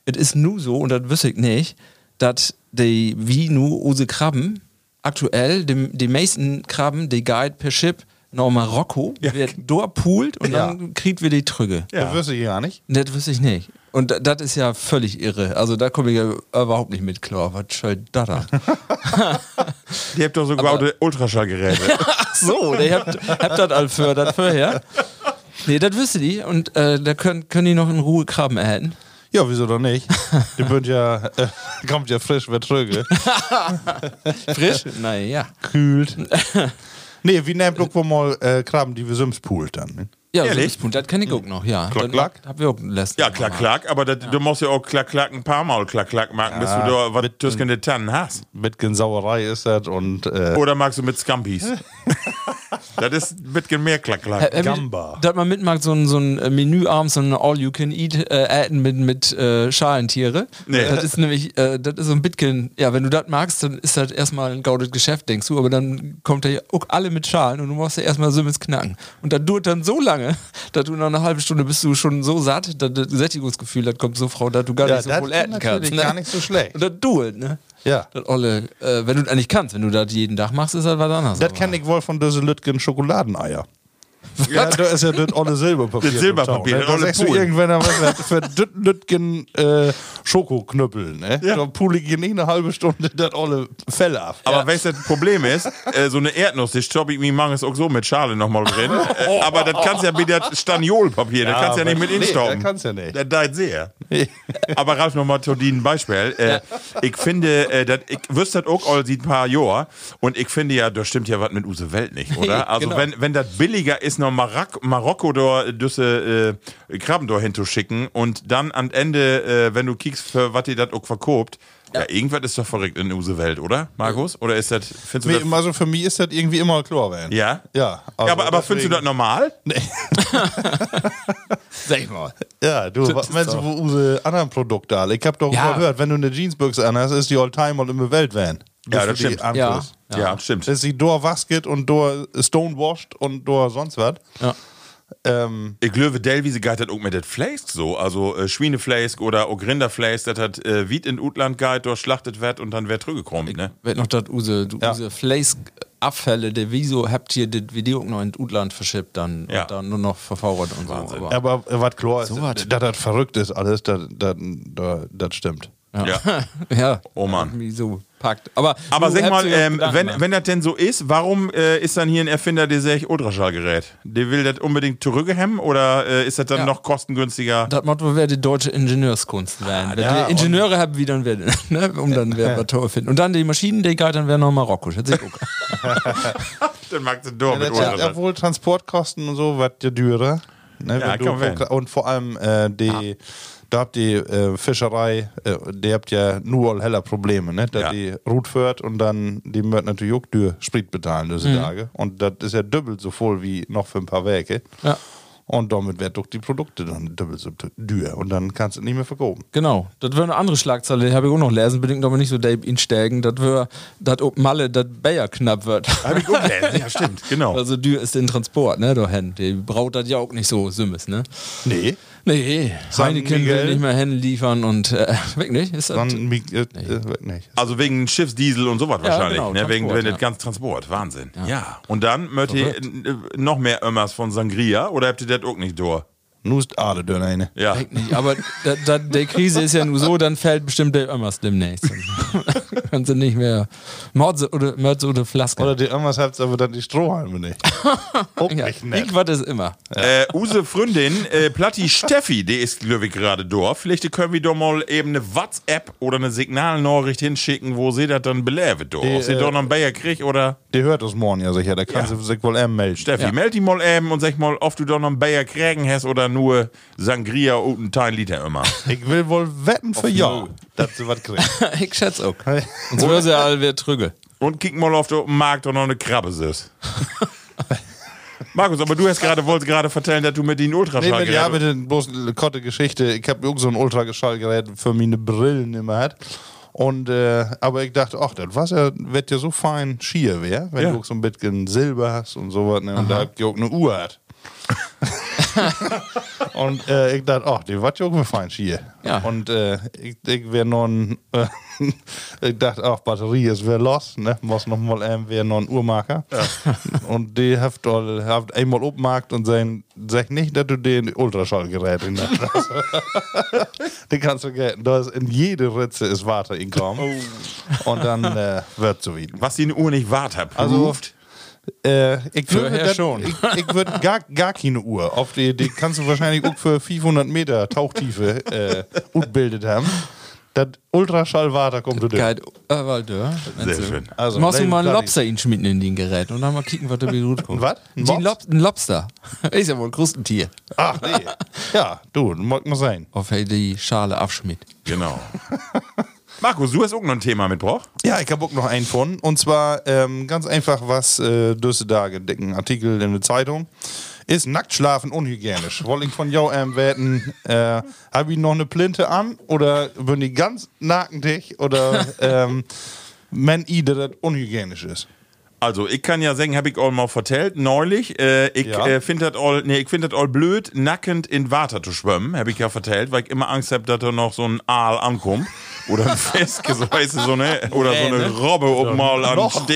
es ist nur so, und das wüsste ich nicht, dass die wie nur unsere Krabben aktuell, die, die meisten Krabben, die Guide per Ship nach Marokko, wird dort poolt und Ja. dann kriegt wir die Trüge. Das wüsste ich gar nicht. Das wüsste ich nicht. Und da- das ist ja völlig irre. Also da komme ich ja überhaupt nicht mit klar. Was soll das da? Die habt doch so gute Ultraschallgeräte. Ach so, der habt, habt das all für, das vorher. Nee, das wüsste die. Und äh, da können, können die noch in Ruhe Krabben erhalten. Ja, wieso doch nicht? Die bünd ja, äh, kommt ja frisch, wird tröge. Frisch? naja. Kühlt. nee, wie nehmt wohl mal äh, Krabben, die wir Sims poolt dann. Ne? Ja, so Ehrlich? Punkt. Das kenne ich auch noch, ja. Klack, klack. Hab wir auch letzten Ja, klack, klack, aber das, du musst ja auch klack, klack ein paar Mal klack, klack machen, bis du da was zwischen den Tannen hast. Mit Sauerei ist das und äh, Oder magst du mit Scampis? das ist ein bisschen mehr klack, klack. Äh, Gamba. Dass man mitmacht, so ein, so ein äh, Menü abends, so ein All-You-Can-Eat-Äten mit, mit äh, Schalentiere. Nee. Das ist nämlich, äh, das ist so ein Bitcoin, ja, wenn du das magst, dann ist das erstmal ein gaudet Geschäft, denkst du, aber dann kommt da ja auch alle mit Schalen und du musst ja erstmal Simmels knacken. Und das dauert dann so lange, dass du nach einer halben Stunde bist du schon so satt, dass das Sättigungsgefühl, das kommt so, Frau, dass du gar Ja, nicht so wohl natürlich kannst. Ne? gar nicht so schlecht. Und das dauert, ne? Ja. Das olle, äh, wenn du das nicht kannst, wenn du das jeden Tag machst, ist das was anderes. Das aber- kenne ich wohl von diese Lütgen Schokoladeneier. Ja, da ist ja das olle Silberpapier. Das Silberpapier, Da das olle sagst du irgendwann was wird für das Lütgen äh, Schokoknüppel, ne? Ja. Da pule ich in eine halbe Stunde das olle Fell ab. Aber weißt du, das Problem ist, äh, so eine Erdnuss, die stopp ich mir manches auch so mit Schale nochmal drin. Äh, aber das kannst ja mit der Staniolpapier, das Ja, kannst ja nicht mit nee, instauben. das kannst ja nicht. Das deit sehr. aber Ralf, nochmal zu dir ein Beispiel. Äh, Ich finde, äh, dat, ich wüsste das auch all sieht ein paar Jahre und ich finde ja, da stimmt ja was mit Use Welt nicht, oder? Also Genau. wenn, wenn das billiger ist, noch Marak Marokko da düsse äh, Krabben da hinzuschicken und dann am Ende, äh, wenn du kiekst, für was die das auch verkobt, ja. irgendwas ist doch verrückt in Use Welt, oder, Markus? Oder ist das, findest du Nee, das also für mich ist das irgendwie immer klar werden. ja? Ja, ja aber, aber findest du das normal? Sag ich mal. Ja, du, was meinst du, wo unsere anderen Produkte alle? Ich hab doch Ja. mal gehört, wenn du eine Jeansbüchse anhast, ist die All-Time im Weltvan. Ja, das stimmt. Ja. Ja, stimmt. Das ist die Door Wasket und Door Stonewashed und Door sonst was. Ja. Ähm, Ich glaube, Delwiese geht das auch mit das Fleisch so. Also äh, Schweinefleisch oder auch das hat äh, Wied in Utland geht, dort schlachtet wird und dann wird zurückgekommen, ne? wird noch das Use, du Ja. Use Fleischabfälle, der wieso habt ihr das Video noch in Utland verschippt dann Ja. und dann nur noch verfauert und Wahnsinn. so. Aber, aber äh, was klar ist, So was. dass das verrückt ist alles, das, das, das, das stimmt. Ja. ja. Oh Mann. Wie so packt. Aber, Aber du sag mal, ja ähm, wenn, wenn das denn so ist, warum äh, ist dann hier ein Erfinder, der sich Ultraschallgerät? Der will das unbedingt zurückhemmen oder äh, ist das dann Ja. noch kostengünstiger? das Motto wäre die deutsche Ingenieurskunst werden. Wenn ja, die Ingenieure haben, wie dann werden, ne? um dann wer was toll finden. Und dann die Maschinen, die geht dann wäre noch Marokko. Das ist auch. dann mag das doch mit Das ja, Ultraschall. obwohl Transportkosten und so wird ja teurer. Ne, Ja, du, und vor allem äh, die, da habt die äh, Fischerei, äh, die habt ja nur all heller Probleme, ne? Dass Ja. die Rut führt und dann die möchten natürlich auch dür Sprit bezahlen diese Mhm. Tage. Und das ist ja doppelt so voll wie noch für ein paar Werke. Ja. Und damit wird doch die Produkte dann doppelt so dür und dann kannst du nicht mehr verkaufen. Genau, das wäre eine andere Schlagzeile, die habe ich auch noch lesen, bedingt aber nicht so Dave ihn stärken, das wäre, dass ob Malle, das Bayer knapp wird. Hab ich auch gelesen. Ja, stimmt, genau. Also dür ist den Transport, ne, dahin. Die braut das ja auch nicht so Sümmes, ne? Nee. Nee, San Heineken Miguel? will nicht mehr hinliefern und äh, weg nicht? Ist das, Dann mi- äh, äh, nicht. Also wegen Schiffsdiesel und sowas wahrscheinlich, genau, ne? wegen, Transport, wegen ja. das ganze Transport. Wahnsinn. Ja. Und dann möchte ihr äh, noch mehr Ömmers von Sangria oder habt ihr das auch nicht durch? Nur ist alle dünn eine. Ja. nicht. Aber da, da, der Krise ist ja nur so, dann fällt bestimmt der Ömmers demnächst. Kannst du nicht mehr Mordse oder, Mörze oder Flaske. Oder die irgendwas habt aber dann die Strohhalme nicht. Ja, nicht nett. ich war das immer. Äh, use Freundin, äh, Platti Steffi, die ist, glaube ich, gerade da. Vielleicht können wir doch mal eben eine WhatsApp oder eine Signalnachricht hinschicken, wo sie das dann belebt. Do. Ob sie äh, doch noch einen Bayer kriegt oder. Die hört uns morgen ja sicher, da kannst Ja. du sich wohl eben melden. Steffi, meld die mal eben und sag mal, ob du doch noch einen Bayer kriegen hast oder nur Sangria und einen Teil Liter immer. Ich will wohl wetten für ja, dass du was kriegst. ich schätze auch. Und so ist ja all wer trüge. Und kick mal auf den Markt und noch eine Krabbe sitzt. Markus, aber du hast gerade, wolltest gerade vertellen, dass du mit den Nee, Ultraschall mit, ja, mit den bloß eine korte Geschichte. Ich habe irgend so ein Ultraschallgerät für meine Brillen immer hat. Und, äh, aber ich dachte, ach, das Wasser wird ja so fein schier wär, wenn Ja. du so ein bisschen Silber hast und sowas. Ne? Und da hab ich auch eine Uhr hat. und äh, ich dachte, ach, die wird ja auch fein schier. Ja. Und äh, ich, ich wäre noch ein, äh, ich dachte, ach, Batterie ist wieder los, ne? Muss noch mal irgendwie noch ein Uhrmarker. Und die habt all, habt einmal aufgemacht und sagen, sag nicht, dass du den Ultraschallgerät in der hast. Den kannst du vergessen. Da ist in jede Ritze ist Water inkommen. Und dann äh, wird so wie. Was die Uhr nicht wart hat. Also, äh, ich würde das- schon. Ich, ich würde gar, gar keine Uhr. Auf die, die kannst du wahrscheinlich auch für 500 Meter Tauchtiefe äh, utbildet haben. Das Ultraschallwater kommt du Geil, äh, weil du, Sehr schön. Also, Machst du mal einen. Lobster inschmieden in den Gerät und dann mal kicken, was da wieder gut kommt. Was? Ein? Lob ein Lobster. Ist ja wohl ein Krustentier. Ach nee. Ja, du, mag mal sein. Auf die Schale abschmidt. Genau. Markus, du hast auch noch ein Thema mitgebracht. Ja, ich habe auch noch einen von. Und zwar ähm, ganz einfach was äh, düsse Tage dicken Artikel in der Zeitung. Ist Nacktschlafen unhygienisch? Wollte ich von jou ähm, wetten, äh, habe ich noch eine Plinte an oder bin ich ganz nakendig oder ähm, men i, dass das unhygienisch ist? Also, ich kann ja sagen, habe ich all mal vertellt, neulich. Äh, ich Ja. äh, finde das all, nee, ich finde das all blöd, nackend in Water zu schwimmen, habe ich ja vertellt, weil ich immer Angst habe, dass da noch so ein Aal ankommt. Oder ein Fisk, so weißt du, so eine, oder so eine Robbe oben mal an sitzt.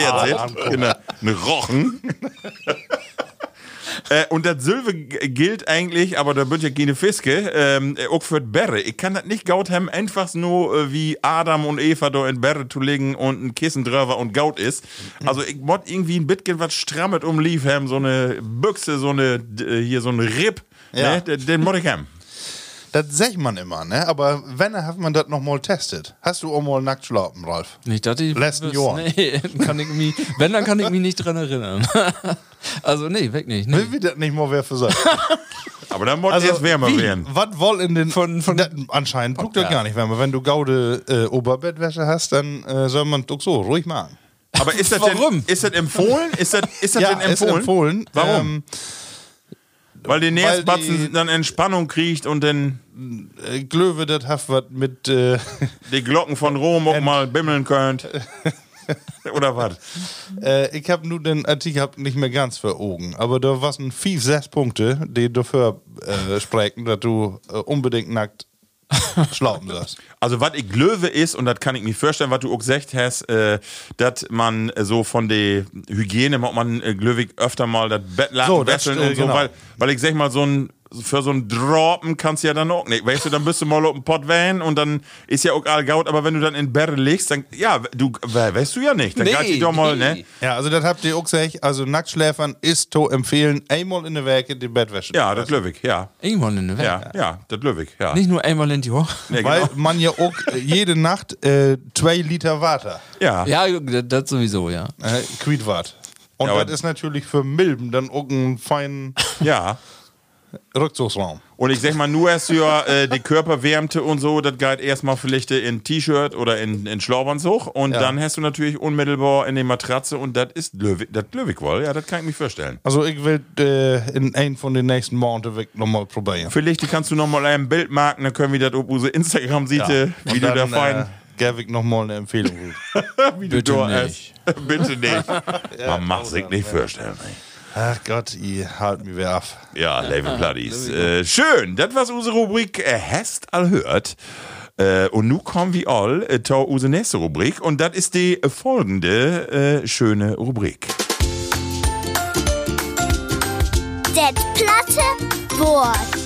Genau, eine Rochen. Äh, und das Silve gilt eigentlich, aber da wird ja keine Fiske, ähm, äh, auch für Berre. Ich kann das nicht gaut haben, einfach nur äh, wie Adam und Eva da in Berre zu legen und ein Kissen drüber und gaut ist. Also ich mod irgendwie ein bisschen was strammet um Lief haben, so eine Büchse, so eine, hier so eine Rip, Ja. ne? Den, den mod ich haben. Das sagt man immer, ne? Aber wenn, hat man das noch mal testet. Hast du auch mal nackt schlafen, Ralf? Nicht, dass ich. Letzten Jahr. Nee, kann ich mich, wenn, dann kann ich mich nicht dran erinnern. also, nee, weg nicht. Nee. Will wir das nicht mal wer für sein? Aber dann mod Also, erst wärmer wie? werden. Was woll in den. Von- von- Das- anscheinend tut das gar nicht wärmer. Wenn du gaude äh, Oberbettwäsche hast, dann äh, soll man doch so ruhig machen. Aber ist das Warum? denn, ist das empfohlen? Ist das, ist das denn ist empfohlen? empfohlen. Warum? Ähm, Weil die Nähersbatzen die- dann Entspannung kriegt und dann äh, Glöwe, das hat was mit. Äh, die Glocken von Rom auch mal bimmeln könnt. Oder was? äh, ich habe nur den Artikel hab nicht mehr ganz vor Augen. Aber da waren fünf, sechs Punkte, die dafür äh, sprechen, dass du äh, unbedingt nackt schlafen sollst. Also, was ich Löwe ist, und das kann ich mir vorstellen, was du auch gesagt hast, äh, dass man so von der Hygiene, macht man äh, Glöwig öfter mal das Bettlaken So, das, wechseln und so, genau. weil, weil ich sag mal, so ein für so ein Droppen kannst du ja dann auch nicht. Weißt du, dann bist du mal auf dem Pott van und dann ist ja auch all gaut, aber wenn du dann in Berre legst, dann, ja, du, we- weißt du ja nicht. Dann Nee, kannst du doch mal, nee. ne? Ja, also das habt ihr auch gesagt. Also Nacktschläfern ist zu empfehlen, einmal in der Werke die Bettwäsche. Ja, das Löwig, ja. Irgendwann in der Welt. Ja, ja, das Löwig, ja. Nicht nur einmal in die Woche. Weil genau. man ja auch äh, jede Nacht äh, zwei Liter Wasser ja. Ja, das sowieso, ja. äh, quietwart. Und Ja, das ist natürlich für Milben dann auch ein feinen ja. Rückzugsraum. Und ich sag mal, nur erst ja äh, die Körperwärmte und so, das geht erstmal vielleicht in T-Shirt oder in, in Schlaubanzug und Ja. dann hast du natürlich unmittelbar in die Matratze und das ist Löwig, das Löwig wohl, ja, das kann ich mir vorstellen. Also ich will äh, in einem von den nächsten Monaten weg nochmal probieren. Vielleicht kannst du noch mal ein Bild machen, dann können wir das auf unsere Instagram sieht, wie Und du da dann, fein, Äh, gebe ich nochmal eine Empfehlung. wie du bitte da nicht. hast. Bitte nicht. Man macht sich nicht vorstellen. ey. Ach Gott, ihr halt mich wieder ab. Ja, Label Bloodies. Äh, schön, das war unsere Rubrik äh, Hast all hört. Äh, und nun kommen wir all äh, zu unsere nächste Rubrik und das ist die folgende äh, schöne Rubrik. Det platte Wort.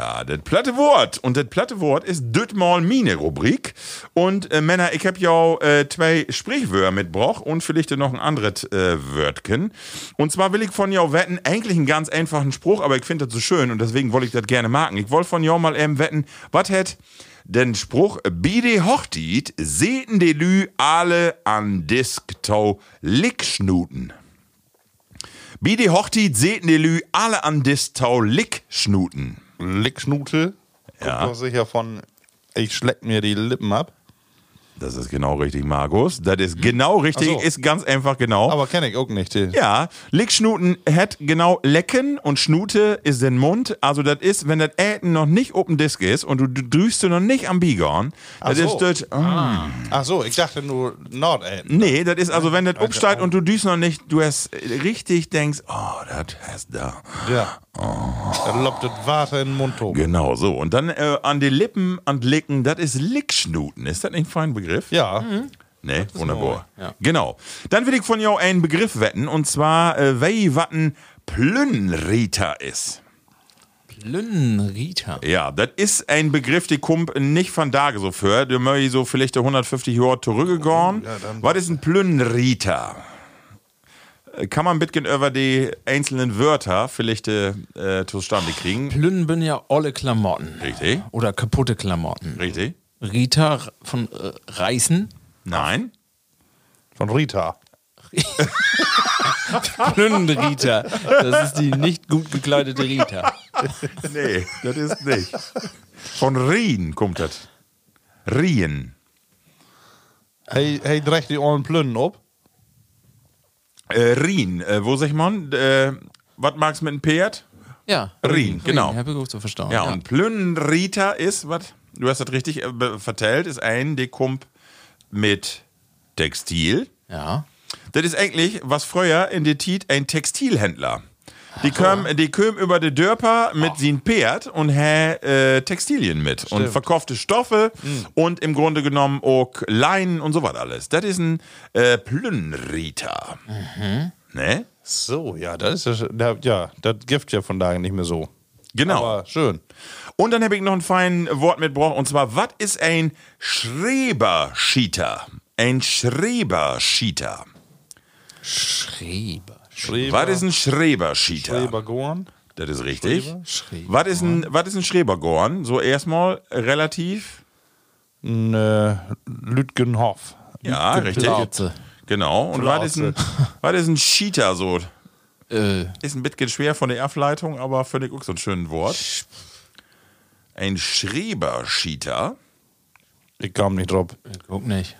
Ja, das platte Wort. Und das platte Wort ist dütmal mine Rubrik. Und äh, Männer, ich hab ja äh, zwei Sprichwörter mitgebracht und vielleicht noch ein anderes äh, Wörtchen. Und zwar will ich von jou wetten, eigentlich einen ganz einfachen Spruch, aber ich finde das so schön und deswegen wollte ich das gerne machen. Ich wollte von jou mal eben wetten, was hätt den Spruch, bide Hochtit, sehten de Lü alle an Disktau Lickschnuten. Bide Hochtit, sehten de Lü alle an Disktau Lickschnuten. Lickschnute. Ja. Kommt doch sicher von, ich schleck mir die Lippen ab. Das ist genau richtig, Markus. Das ist genau richtig, so. ist ganz einfach genau. Aber kenne ich auch nicht. Die. ja, Lickschnuten hat genau lecken und Schnute ist den Mund. Also das ist, wenn das Äten noch nicht open Disk ist und du drüchst du noch nicht am Bigorn, das so. ist das, mm. Ach so, ich dachte nur Nord-Ad. Nee, das ist also, wenn das umsteigt und du düst noch nicht, du hast richtig denkst, oh, das hast da. Ja. Da lobt das Wasser in den Mund hoch. Genau so. Und dann äh, an die Lippen und Licken, das ist Lickschnuten. Ist das nicht ein feiner Begriff? Ja. Nee, wunderbar. ja. Genau. Dann will ich von jou einen Begriff wetten, und zwar, äh, wei watten Plünnriter ist. Plünnriter. Ja, das ist ein Begriff, der kommt nicht von da so für. Der möchte so vielleicht 150 Jahre zurückgegangen. Was ist ein Plünnriter? Äh, Kann man ein bisschen über die einzelnen Wörter vielleicht äh, äh, zustande kriegen? Plünnen bin ja olle Klamotten. Richtig. Oder kaputte Klamotten. Richtig? Rita von äh, Reißen. Nein? Von Rita. Plünnenrita. Das ist die nicht gut gekleidete Rita. Nee, das ist nicht. Von Rien kommt das. Rien. Hey, hey, dreht die Ohren Plünnen ab. Äh, Rien, äh, wo sag man? Äh, was magst mit dem Pferd? Ja. Rien, genau. Habe ich gut so verstanden. Ja, und Plünnrita ist, was? Du hast das richtig äh, vertellt, ist ein, der kommt mit Textil. ja. Das ist eigentlich, was früher in der Tit ein Textilhändler. Die kommen, die kommen über die Dörper mit sin Pferd und hä äh, Textilien mit und verkaufte Stoffe und im Grunde genommen auch Leinen und so was alles. Das ist ein äh, Plünnriter. Ne? So, ja, das ist ja, ja, das gibt ja von daher nicht mehr so. Genau. Aber schön. Und dann habe ich noch ein feines Wort mitgebracht und zwar, was ist ein Schreberschieter? Ein Schreberschieter. Schreber. Schreber, Was ist ein Schreberschieter? Schrebergorn. Das ist richtig. Schreber. Was ist ein, was ist ein Schrebergorn? So erstmal relativ. Ein äh, Lütgenhoff. Ja, richtig. Genau. Und was ist ein, was ist ein Cheater so? Äh, Ist ein bisschen schwer von der Ableitung, aber ich auch so ein schönes Wort. Ein Schreberschieter. Ich kam nicht drauf. guck nicht.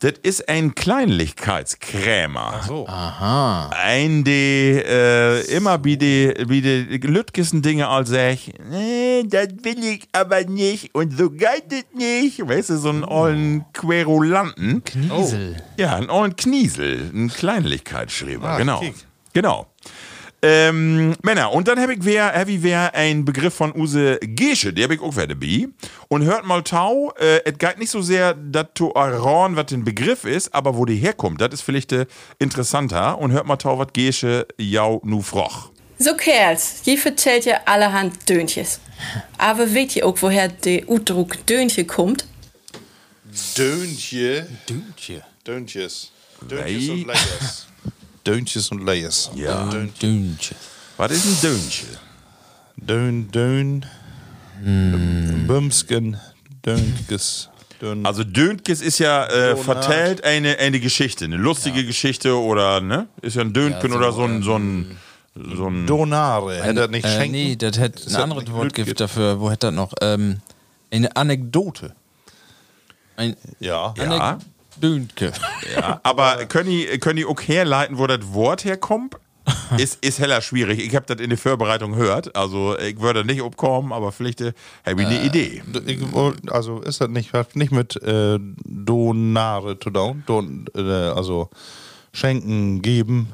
Das ist ein Kleinlichkeitskrämer. So. Ein, der äh, immer wie die, wie die Lütgessen Dinge als sagt, nee, das will ich aber nicht und so geht das nicht. Weißt du, so einen ollen Querulanten. Kniesel. Ja, einen ollen Kniesel, ein Kleinlichkeitsschreiber, Ah, genau. kick. Genau. Ähm, Männer, und dann habe ich wer, hab ich wer ein Begriff von Use Gesche, der habe ich auch wer dabei. Und hört mal Tau, äh, es geht nicht so sehr dazu erraten, was den Begriff ist, aber wo die herkommt, das ist vielleicht äh, interessanter. Und hört mal Tau, was Gesche jau nu froch. So Kerls, je vertellt ja allerhand Döntjes. Aber weet je auch, woher der Udruck Döntje kommt? Döntje. Dünntje. Döntjes. Döntjes und Layers. Döntjes und Layers. Ja. Dünntje. Was ist ein Dönche? Dön, Dön. Bümsken. Döntges. Dön. Also Döntges ist ja äh, So vertellt eine, eine Geschichte, eine lustige Geschichte oder, ne? Ist ja ein Döntgen Ja, so, oder so ein, so ein, so ein Donare. Hätte er nicht Äh, schenken? nee, das hätte ein hat anderes nicht Wort Lüt gibt gibt. dafür. Wo hätte das noch? Ähm, eine Anekdote. Ein Ja. Ja. Anekdöntke. Ja, aber können die, können die auch herleiten, wo das Wort herkommt? Ist, ist heller schwierig. Ich habe das in der Vorbereitung gehört. Also, ich würde nicht umkommen, aber vielleicht äh, habe ich eine Idee. Ich, wollt- also ist das nicht, nicht mit äh, Donare zu tun? Don, äh, also schenken, geben,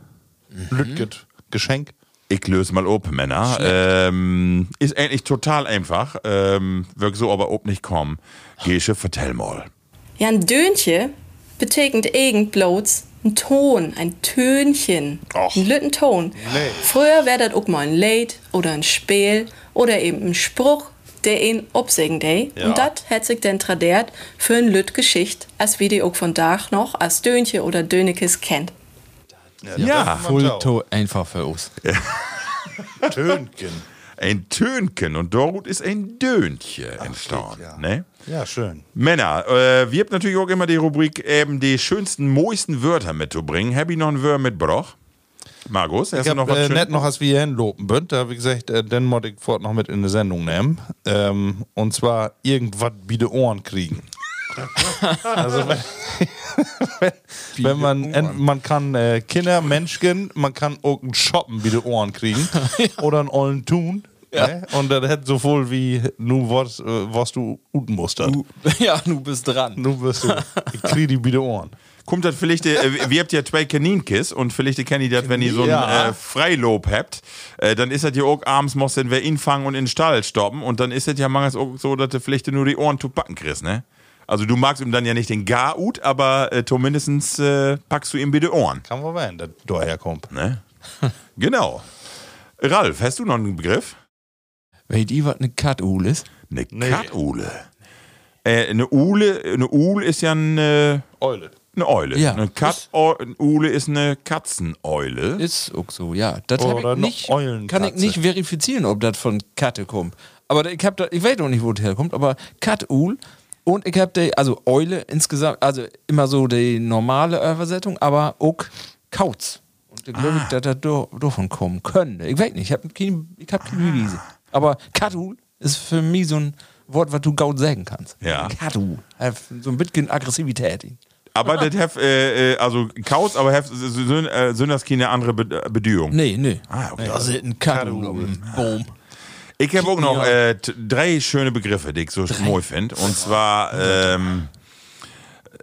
Lütget, Geschenk. Ich löse mal ob, Männer. Ähm, ist eigentlich total einfach. Ähm, wirkt so, aber ob nicht kommen. Gesche, vertell mal. Ja, ein Döntje betekent irgend bloß ein Ton, ein Tönchen, Och. ein lütten Ton. Nee. Früher wäre das auch mal ein Lied oder ein Spiel oder eben ein Spruch, der ihn obsegen day. Ja. Und das hat sich dann tradiert für ein Lütt Geschicht, als wie die auch von Dach noch als Döntje oder Dönekes kennt. Ja, Voll to einfach für uns. Tönken. Ein Tönken und dort ist ein Döntje entstanden. ja. Ne? Ja, schön. Männer, äh, wir habt natürlich auch immer die Rubrik eben die schönsten, mooisten Wörter mitzubringen. Hab ich noch ein Wörter mitgebracht? Markus, hast Ich du hab noch was äh, schön- nicht noch, als wir hinlopen bünd, da habe ich gesagt, äh, den muss ich fort noch mit in die Sendung nehmen. Ähm, und zwar irgendwas wie die Ohren kriegen. Also wenn, wenn, wenn man, en- man kann äh, Kinder, Menschen, man kann auch einen Shoppen wie die Ohren kriegen oder einen ollen Tun. Ne? Und das hätte so voll wie, nu was, äh, was du uten musst. dann. ja, du bist dran. Nu wirst du, ich krieg die wie die Ohren. Kommt das vielleicht, äh, wir habt ja zwei Kaninkis und vielleicht kennt ihr das, wenn ihr so ein Ja. äh, Freilob habt, äh, dann ist das ja auch abends, muss dann wer ihn fangen und in den Stall stoppen und dann ist das ja manchmal auch so, dass du vielleicht nur die Ohren zu backen kriegst, ne? Also du magst ihm dann ja nicht den Gar ut, aber äh, zumindest äh, packst du ihm bitte Ohren, Kann man werden, dass daher kommt. ne? genau. Ralf, hast du noch einen Begriff? Weet ihr, was eine Cut-Ul ist? Eine Katule. Äh, eine Ule, eine Ule ist ja eine, Eule. eine Eule. Ja. Eine Kat-Ule ist eine Katzeneule. Ist auch so, ja. Das Oder ich noch nicht, kann ich nicht verifizieren, ob das von Katte kommt. Aber ich hab da, ich weiß auch nicht, wo das herkommt, aber Kat-Ul und ich hab die, also Eule insgesamt, also immer so die normale Übersetzung, aber auch Kauz. Und ich glaube, dass das davon kommen könnte. Ich weiß nicht, ich habe keine, ich hab keine Beweise. Aber Kat-Ul ist für mich so ein Wort, was du gaut sagen kannst. Ja. Kat-Ul. Hat So ein bisschen Aggressivität. Aber das hef, äh, äh, also Kauz, aber hef, sind, äh, sind das keine andere Be Bedeutung? Nee, nee. Ah, okay. Das ist ein Kat-Ul. Boom. Ich habe auch noch äh, drei schöne Begriffe, die ich so mooi finde. Und zwar, ähm,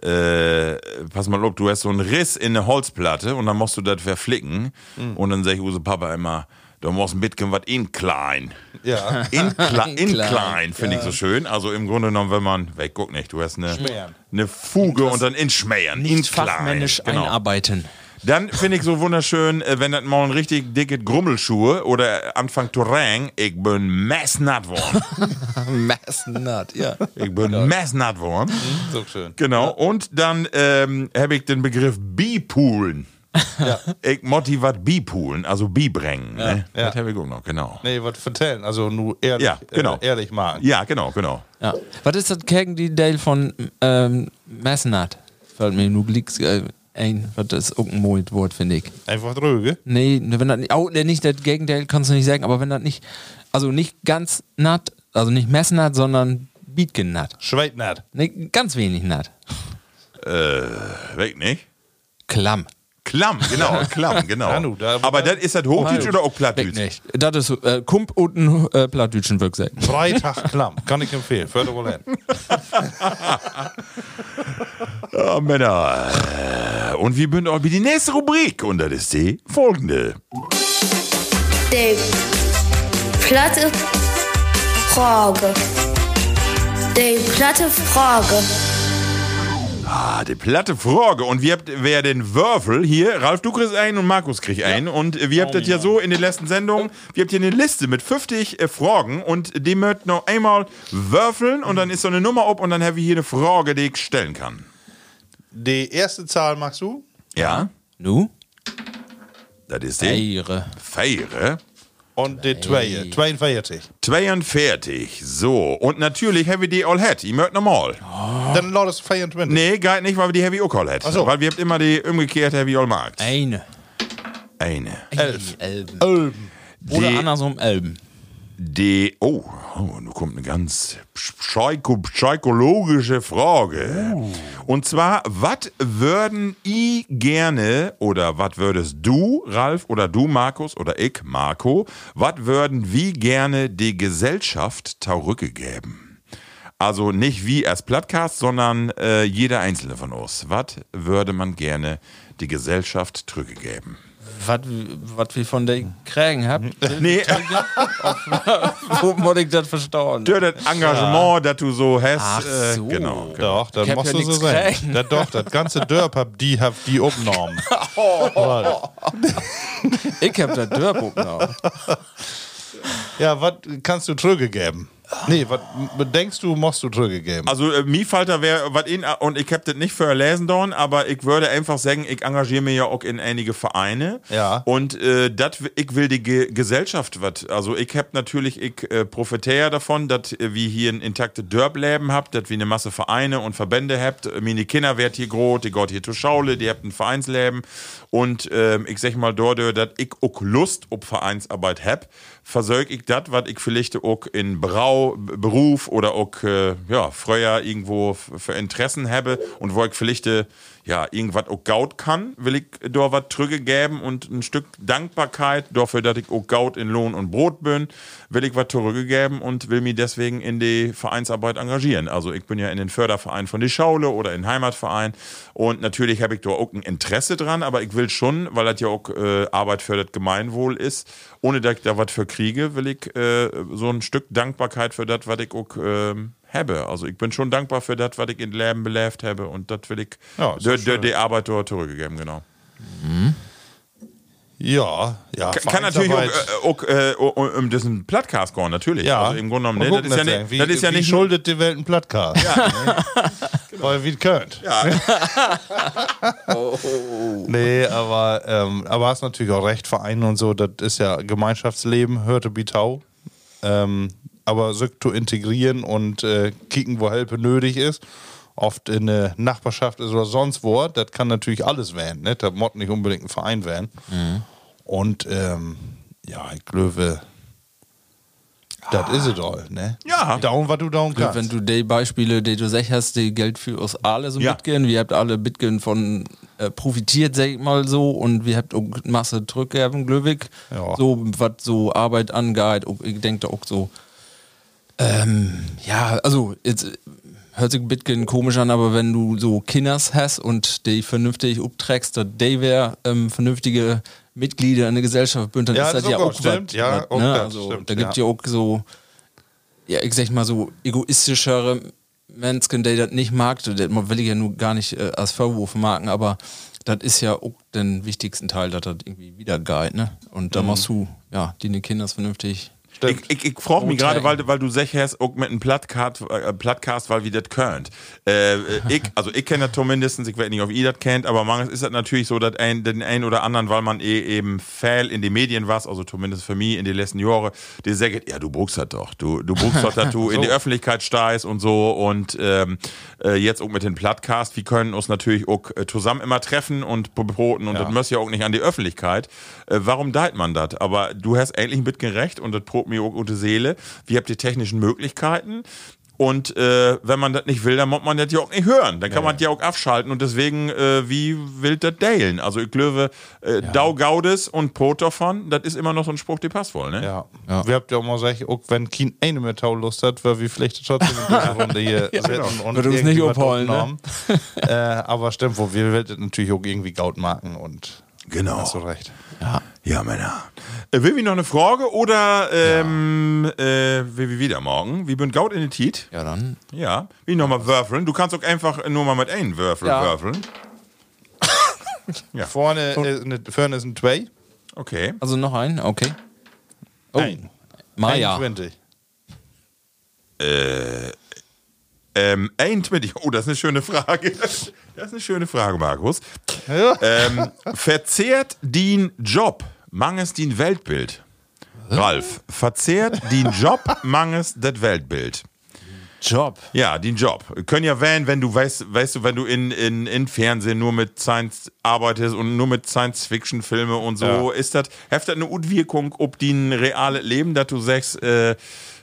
äh, pass mal auf, du hast so einen Riss in eine Holzplatte und dann musst du das verflicken. Und dann sag ich Use Papa immer, du musst ein bisschen was in klein. Ja. In, kle in Klein. klein, finde ich so schön. Also im Grunde genommen, wenn man, weg, guck nicht, du hast eine, Schmähern. eine Fuge und dann in Schmähern. in Nicht fachmännisch Genau. einarbeiten. Dann finde ich so wunderschön, äh, wenn das mal ein richtig dicke Grummelschuhe oder Anfang Terrain, ich bin messnatt worden. Messnut, ja. Ich bin messnatt worden. So schön. Genau. Und dann ähm, habe ich den Begriff Bipoolen. Ich motti wat Bipoolen, also Bibrengen. Ne? Ja. Das habe ich auch noch, genau. Nee, was vertellen. Also nur ehrlich, Ja, genau. äh, ehrlich machen. Ja, genau, genau. ja. Was ist das gegen die Dale von ähm, Messnut? Fällt mir nur glicks äh, ein, was das ist auch ein mooies Wort, finde ich. Einfach drüge. Nee, wenn das nicht, auch nicht das Gegenteil kannst du nicht sagen, aber wenn das nicht, also nicht ganz natt, also nicht Messnut, sondern Beatgen-Nut. Schweitnat. Nee, ganz wenig Nut. Weg nicht? Klamm. Klamm, genau, Klamm, genau. Ja, nu, da- Aber das ist das Hochdeutsch oder auch Plattdeutsch? nicht. Das ist äh, Kump und ein äh, Plattdütschen Wirksek. Freitag klamm. Kann ich empfehlen. Förder wohl hin. Ja, Männer. Und wie bünd auch wie die nächste Rubrik? Und das ist die folgende. Die platte Frage. Die platte Frage. Ah, die platte Frage. Und wir habt, wer den Würfel hier, Ralf, du kriegst einen und Markus kriegt einen. Und äh, wir habt das ja so in den letzten Sendungen, wir habt hier eine Liste mit 50 äh, Fragen und die möchten noch einmal würfeln und dann ist so eine Nummer ob und dann haben wir hier eine Frage, die ich stellen kann. Die erste Zahl magst du? Ja, Nu? das ist die Ehre. Feiere. Und die Zweie. 42. 42. So, und natürlich haben wir die all hat. Ihr mögt normal. Dann laut es 24. Nee, geht nicht, weil wir die Heavy auch all hat. So. Weil wir habt immer die umgekehrt Heavy all markt. Eine. Eine. Elf. Elben. Elben. Oder andersrum Elben. Die, oh, oh, nun kommt eine ganz psycho psychologische Frage. Und zwar, was würden I gerne oder was würdest du, Ralf, oder du, Markus, oder ich, Marco, was würden wie gerne die Gesellschaft zurückgegeben? Also nicht wie als Plattcast, sondern äh, jeder einzelne von uns. Was würde man gerne die Gesellschaft zurückgeben? Was wir von der Krägen habt. Nee, Wo muss ich das verstauen? durch das Engagement, das du so hast. Ach äh, so. Genau. genau. Doch, hab musst ja du so sein. kriegen. Da, doch, das ganze Dörp hab die, hab die aufgenommen. Ich hab das Dörrbuch noch. ja, was kannst du zurückgeben? Nee, was denkst du, musst du zurückgeben? Also äh, Miefalter wäre was in und ich hab das nicht für lesen dorn, aber ich würde einfach sagen, ich engagiere mich ja auch in einige Vereine. Ja. Und äh, dat, ich will die Ge Gesellschaft was. Also ich hab natürlich, ich äh, profitiere davon, dass äh, wir hier ein intaktes Dörbleben habt, dass wir eine Masse Vereine und Verbände habt. Äh, Meine Kinder wird hier groß, die geht hier zur Schaule, die habt ein Vereinsleben. Und ähm, ich sag mal dort, dass ich auch Lust auf Vereinsarbeit hab, versorg ich das, was ich vielleicht auch in Brau Beruf oder auch äh, ja, früher irgendwo für Interessen habe und wo ich vielleicht äh, ja, irgendwas auch gaut kann, will ich da was zurückgeben und ein Stück Dankbarkeit dafür, dass ich auch gaut in Lohn und Brot bin, will ich was zurückgeben und will mich deswegen in die Vereinsarbeit engagieren. Also ich bin ja in den Förderverein von die Schaule oder in den Heimatverein und natürlich habe ich da auch ein Interesse dran, aber ich will schon, weil das ja auch äh, Arbeit für das Gemeinwohl ist, ohne dass ich da was für kriege, will ich äh, so ein Stück Dankbarkeit für das, was ich auch ähm, habe. Also ich bin schon dankbar für das, was ich in Leben belebt habe und das will ich Ja, der, der, Arbeit dort zurückgegeben, genau. Ja, ja. Kann, kann natürlich auch, äh, auch äh, um diesen Podcast gehen, natürlich. Ja, Also im Grunde genommen, ne, das ist ja nicht, wie, das ist ja wie nicht schuldet die Welt ein Plattcast. Ja. Weil wie es könnt. Ja. Nee, aber, ähm, aber hast natürlich auch recht, Vereine und so, das ist ja Gemeinschaftsleben, hörte Bitau. Ähm, aber so zu integrieren und äh, kicken, wo Hilfe nötig ist, oft in der Nachbarschaft ist oder sonst wo, das kann natürlich alles werden. Ne? Das muss nicht unbedingt ein Verein werden. Und ähm, ja, ich glaube, das ist es all. Ne? Ja. Daumen, was du Ja, kannst. wenn du die Beispiele, die du sagst, hast, die Geld für uns alle so Ja. mitgehen. Wir habt alle mitgehen von äh, profitiert, sag ich mal so, und wir habt auch Masse zurückgegeben, Glöwig. Ja. So, was so Arbeit angeht, auch, ich denke da auch so. Ähm, ja, also, jetzt äh, hört sich ein bisschen komisch an, aber wenn du so Kinders hast und die vernünftig upträgst, dass die wär, ähm, vernünftige Mitglieder in der Gesellschaft bünd, dann Ja, ist das das ja auch auch stimmt, was, ja, was, auch ne? also, stimmt, da gibt ja. ja auch so ja, ich sag mal so egoistischere Menschen, die das nicht mag, das will ich ja nur gar nicht äh, als Vorwurf machen, aber das ist ja auch den wichtigsten Teil, dass das irgendwie wieder geht, ne? Und da musst du, ja, die Kinder vernünftig. Ich, ich, ich frage mich gerade, weil, weil du sagst, auch mit einem Plattcast, äh, Plattcast weil wir das könnt. Äh, äh, ich, also ich kenne das zumindest, ich weiß nicht, ob ihr das kennt, aber manchmal ist das natürlich so, dass ein, den einen oder anderen, weil man eh eben Fail in den Medien was, also zumindest für mich in den letzten Jahren, die sagen, ja, du buchst das doch, du, du buchst doch, dass du in die Öffentlichkeit steigst und so und ähm, äh, jetzt auch mit dem Plattcast, wir können uns natürlich auch äh, zusammen immer treffen und broten und das muss ja auch nicht an die Öffentlichkeit. Äh, warum deit man das? Aber du hast eigentlich ein bisschen recht und das probt mir auch gute Seele. Wir habt die technischen Möglichkeiten. Und äh, wenn man das nicht will, dann muss man das ja auch nicht hören. Dann kann man das ja auch abschalten. Und deswegen, äh, wie will das deilen? Also ich glaube, äh, Dau Gaudes und davon, das ist immer noch so ein Spruch, der passt wohl, ne? Ja. Wir habt ja auch mal gesagt, auch wenn kein eine mehr Tau Lust hat, weil wir vielleicht trotzdem in dieser Runde hier sitzen und Würde uns nicht was abholen, ne? äh, aber stimmt, wo wir werden natürlich auch irgendwie Gaut machen und Genau. hast du recht. Ja, Männer. Äh, will wir noch eine Frage oder ähm, äh, will wir wieder morgen? Wir sind Gaut in den Tiet. Ja, dann. Ja. Wie nochmal würfeln? Du kannst auch einfach nur mal mit einem Würfel Ja. würfeln. Ja. Vorne, ist eine, vorne ist ein Tway. Okay. Also noch ein, okay. Oh, Ein. Maya. 21. Ähm, 21. Oh, das ist eine schöne Frage. Das ist eine schöne Frage, Markus. Ja. Ähm, verzehrt den Job mangels den Weltbild? Ralf, verzehrt den Job mangels das Weltbild? Job. Ja, den Job. Können ja wählen, wenn du weißt, weißt du, wenn du in, in, in Fernsehen nur mit Science arbeitest und nur mit Science-Fiction-Filme und so, Ja. ist das, hat das eine Utwirkung, ob die ein reales Leben, dass du sagst, äh,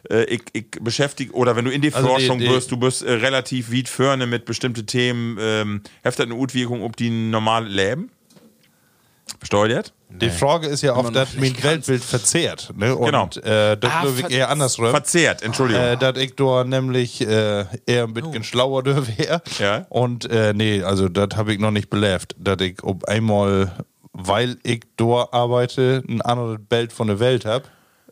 äh, ich, ich beschäftige, oder wenn du in die Also Forschung die- bist, du bist äh, relativ weit vorne mit bestimmten Themen, ähm, das eine Utwirkung, ob die ein normales Leben? Versteuert? Die Frage ist ja, ob noch das nicht mein Weltbild verzehrt. Ne? Und Genau. äh, das Ah, ich eher andersrum. Verzehrt, Entschuldigung. Äh, dass ich da nämlich äh, eher ein bisschen schlauer da wäre. Ja. Und äh, nee, also das habe ich noch nicht belebt, dass ich ob einmal, weil ich da arbeite, ein anderes Bild von der Welt habe,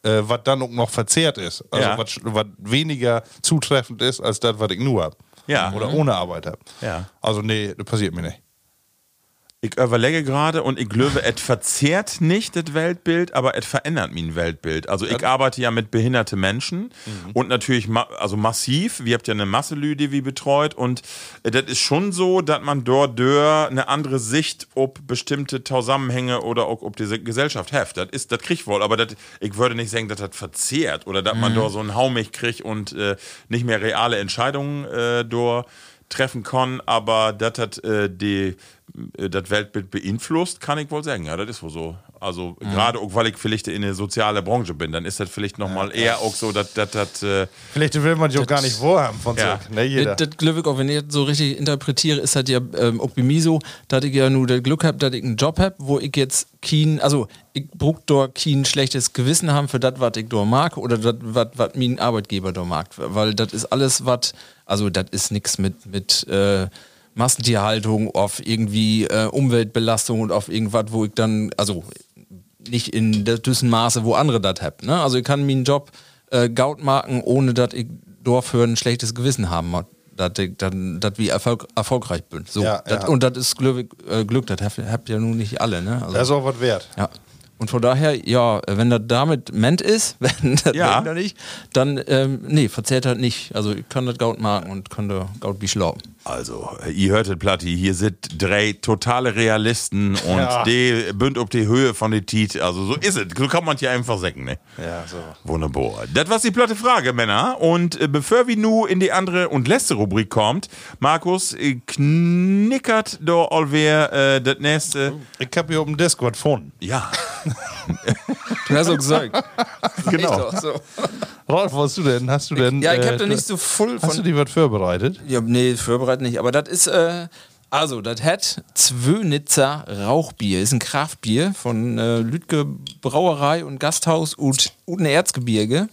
äh, was dann auch noch verzehrt ist. Also Ja. was, weniger zutreffend ist, als das, was ich nur habe. Ja. Oder ohne Arbeit habe. Ja. Also nee, das passiert mir nicht. Ich überlege gerade und ich glaube, es verzehrt nicht das Weltbild, aber es verändert mein Weltbild. Also ich arbeite ja mit behinderten Menschen und natürlich ma also massiv. Wir habt ja eine Masse Lü, die wir betreut und äh, das ist schon so, dass man dort dör eine andere Sicht ob bestimmte Zusammenhänge oder auch ob diese Gesellschaft heft. Das ist, das kriegt wohl, aber das, ich würde nicht sagen, dass das verzehrt oder dass man dort so einen Haumig kriegt und äh, nicht mehr reale Entscheidungen äh, dort treffen kann, aber das hat äh, die das Weltbild beeinflusst, kann ich wohl sagen. Ja, das ist wohl so. Also gerade auch, weil ich vielleicht in der sozialen Branche bin, dann ist das vielleicht nochmal eher auch so, dass das, das äh, Vielleicht will man die auch gar nicht vorhaben von Ja. so. Ne, jeder. Das, das Glück, auch wenn ich das so richtig interpretiere, ist halt ja ähm, auch bei mir so, dass ich ja nur das Glück habe, dass ich einen Job habe, wo ich jetzt kein, also ich brauch dort kein schlechtes Gewissen haben für das, was ich dort mag oder das, was was mein Arbeitgeber dort mag. Weil das ist alles, was, also das ist nichts mit, mit äh, Massentierhaltung, auf irgendwie äh, Umweltbelastung und auf irgendwas, wo ich dann, also nicht in der düssen Maße, wo andere das haben. Ne? Also ich kann meinen Job äh, Gaut machen, ohne dass ich dafür ein schlechtes Gewissen haben muss. Dass ich dann, dass wir Erfolg, erfolgreich bin. So, Ja, dat, ja. Und das ist Glück, äh, Glück das habt habt ja nun nicht alle, ne? Also, das ist auch was wert. ja. Und von daher, ja, wenn das damit ment ist, wenn das Ja. ja. nicht, dann, ähm, nee, verzehrt halt nicht. Also ich kann das Gaut machen und kann da Gaut wie. Also, ihr hörtet Platti, hier sind drei totale Realisten und Ja. die bünd auf die Höhe von der Tiet. Also so ist es. So kann man hier einfach sagen, ne? Ja, so. Wunderbar. Das war die platte Frage, Männer. Und äh, bevor wir nu in die andere und letzte Rubrik kommt, Markus, äh, knickert da allwer äh, das nächste. Ich hab hier auf dem Disc was gefunden. Ja, Du hast auch gesagt. Genau. Auch so. Rolf, was hast du denn? Hast du denn? Ja, ich äh, hab da nicht so voll Hast du von. dir was vorbereitet? Ja, nee, vorbereitet nicht. Aber das ist, äh, also, das hat Zwönitzer Rauchbier. Ist ein Kraftbier von äh, Lütke Brauerei und Gasthaus und Uten Erzgebirge.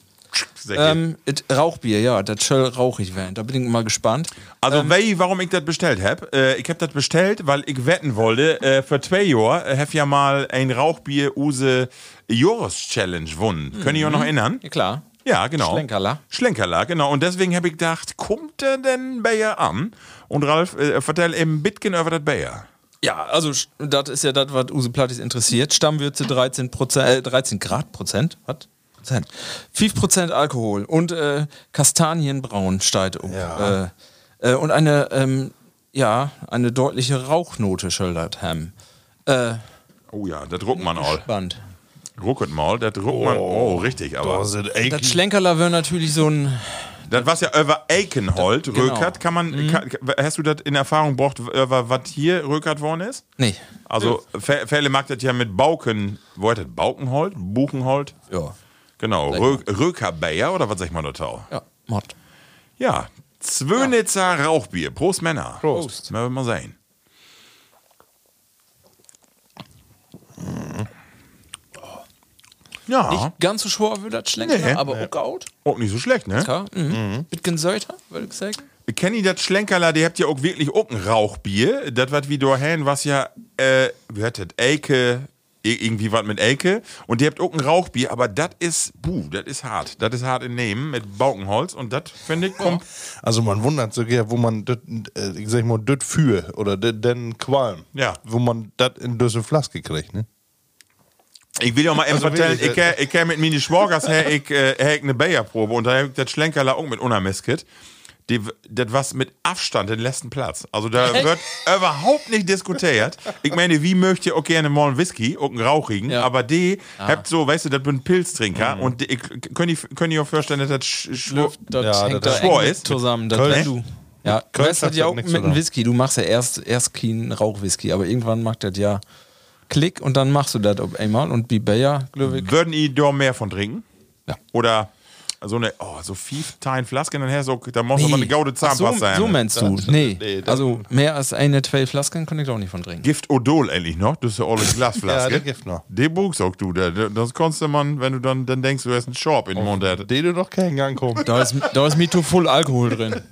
Ähm, Ähm, it Rauchbier, ja, das soll rauchig werden. Da bin ich mal gespannt. Also, wei, warum ich das bestellt hab? Äh, ich hab das bestellt, weil ich wetten wollte, äh, für zwei Jahre äh, hab ja mal ein Rauchbier Use Joris Challenge gewonnen. Könnt ihr euch noch erinnern? Ja, klar. Ja, genau. Schlenkerler. Schlenkerler, genau. Und deswegen habe ich gedacht, kommt der denn Bayer an? Und Ralf, äh, vertell eben Bitcoin über das Bayer. Ja, also das ist ja das, was Use Plattis interessiert. Stammwürze 13, Prozent, äh, 13 Grad Prozent. Was? Prozent. 5 Prozent Alkohol und äh, Kastanienbraun steigt um. Ja. Äh, äh, und eine, ähm, ja, eine deutliche Rauchnote schildert Ham. Äh, Oh ja, das druckt man all. spannend. Rucket mal, das druckt man. Oh, richtig, aber. Sind Das Schlenkerler wäre natürlich so ein. Das was ja über Eikenhold, Genau. Rökert, kann man, kann, hast du das in Erfahrung gebracht, über was hier Rökert worden ist? Nee. Also, Fä- Fälle mag das ja mit Bauken, wo heißt das? Baukenhold? Buchenhold? Ja. Genau, Rö Rökerbayer oder was sag ich mal da tau? Ja, Mod. Ja, Zwönitzer Rauchbier. Prost, Männer. Prost. Mal, mal sehen. Ja, Nicht ganz so schwer wie das Schlenkerler, Nee. aber auch gut. auch nicht so schlecht, ne? Ja, mhm. Bisschen Säuter, würde ich sagen. Kenny, das Schlenkerler, die habt ja auch wirklich auch ein Rauchbier. Das, was wie dahin, was ja, äh, wie hat das, Elke, irgendwie was mit Elke. Und die habt auch ein Rauchbier, aber das ist, buh, das ist hart. Das ist hart in Nehmen mit Baukenholz. Und das, finde ich, kommt, Also man wundert sich ja, wo man das, äh, ich sag mal, das für oder den Qualm. Ja. Wo man das in diese Flaske kriegt, ne? Ich will ja mal eben Also wirklich, ich, äh, ich kenn mit meine Schwagers her, ich, äh, her ich eine Bayerprobe und da hab ich das Schlenkerler auch mit unermisket. Die, das was mit Abstand den letzten Platz. Also da wird überhaupt nicht diskutiert. Ich meine, wie möchte ihr auch gerne mal einen Whisky, auch einen rauchigen, Ja. aber die habt so, weißt du, das bin Pilztrinker und die, ich, könnt ihr, könnt ihr euch vorstellen, dass das sch, sch, Das Ja, da ist. zusammen. Das wenn du. Ja, weißt das hat ja auch mit einem. Whisky. Du machst ja erst, erst keinen Rauchwhisky, aber irgendwann macht das ja Klick und dann machst du das auf einmal und wie Bayer, glaube ich. würden ihr da mehr von trinken? Ja. Oder so eine, oh, so fief Tein Flasken und her, so, da muss aber eine gaude Ach so, Zahnpasta so sein. meinst du? Nee. nee, das- also mehr als eine, zwei Flasken kann ich doch nicht von trinken. Gift Odol endlich noch, das ist ja alles Glasflaske. Ja, der Gift noch. Den buchst auch du, der, der- das kannst du man, wenn du dann, dann denkst, du hast einen Shop in den Mund. hat. Den du noch keinen Gang kommst. Da ist, da ist Mito voll Alkohol drin.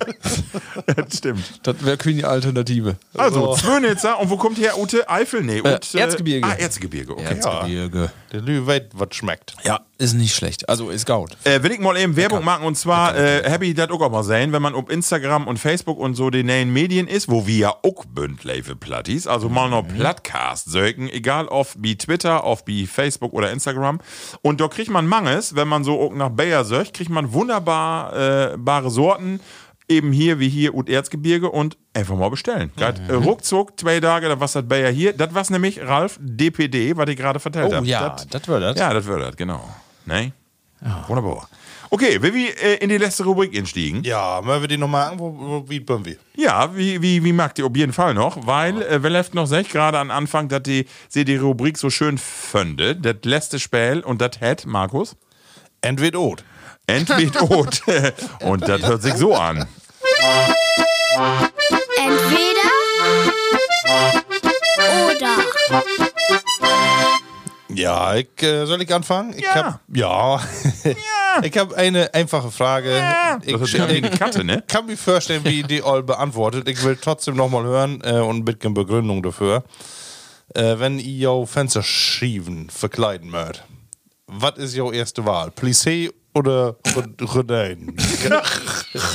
Das stimmt. Das wäre keine Alternative. Also, Zwönitzer, und wo kommt her Ute? Eifel? Nee, Äh, und, Erzgebirge. Ah, Erzgebirge, okay. Erzgebirge. Der Lü weiß, was schmeckt. Ja, ist nicht schlecht. Also ist gaut. Äh, will ich mal eben Werbung machen und zwar äh, habe ich das auch mal sehen, wenn man auf Instagram und Facebook und so den neuen Medien ist, wo wir ja auch bünd Plattis, also mal noch Plattcast söken, egal auf wie Twitter, auf wie Facebook oder Instagram. Und da kriegt man Manges, wenn man so auch nach Bayer söcht, kriegt man wunderbar äh, bare Sorten. Eben hier wie hier und Erzgebirge und einfach mal bestellen. Geht, äh, ruckzuck, zwei Tage, dann was das Bayer hier. Das was nämlich, Ralf, DPD, was ich gerade vertellt Oh habe. ja, das war das. Ja, das wird das, genau. Nee? Wunderbar. Okay, wir wie äh, in die letzte Rubrik einstiegen. Ja, wollen wir die nochmal an? Wo, wie wollen wir? Ja, wie, wie, wie mag die auf jeden Fall noch, weil äh, wir left noch sech gerade an Anfang, dass die, sie die Rubrik so schön fände. Das letzte Spiel und das hat, Markus, Entweder Ot. entweder Ot. und das hört sich so an. Entweder oder. Ja, ich, äh, soll ich anfangen? Ich Ja. Hab, ja. ich habe eine einfache Frage. Ich, Das ist ja wie eine Katte, ne? kann mir vorstellen, wie die all beantwortet. Ich will trotzdem nochmal hören äh, und ein bisschen Begründung dafür. Äh, wenn ihr jau Fenster schieben, verkleiden mögt, was ist your erste Wahl? Plissé oder Gordijn?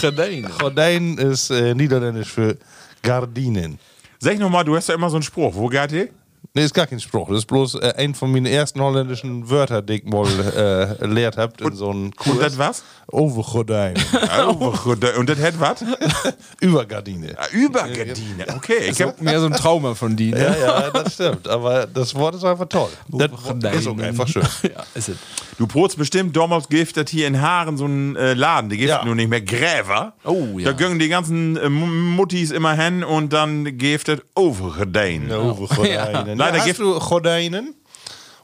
Gedeen. Gordijn ist äh, niederländisch für Gardinen. Sag nochmal, du hast ja immer so einen Spruch. Wo geht die? Nee, ist gar kein Spruch. Das ist bloß äh, ein von meinen ersten holländischen Wörtern, die ich mal äh, lehrt habt in so einem Kurs. Und das was? Overgordijn. Gut. Und das hat was? Übergardine. Ah, Übergardine. Okay, ich hab, Mehr so ein Trauma von die, ne? Ja, ja, das stimmt. Aber das Wort ist einfach toll. Das ist auch einfach schön. ja, ist es. du brotst bestimmt damals giftet hier in Haaren so einen äh, Laden. Die gibt Ja. nur nicht mehr Gräver. Oh, ja. Da gingen die ganzen äh, Muttis immer hin und dann giftet Overgardine. Overgordijnen. Leider Ja, hast gibt- du Gordijnen?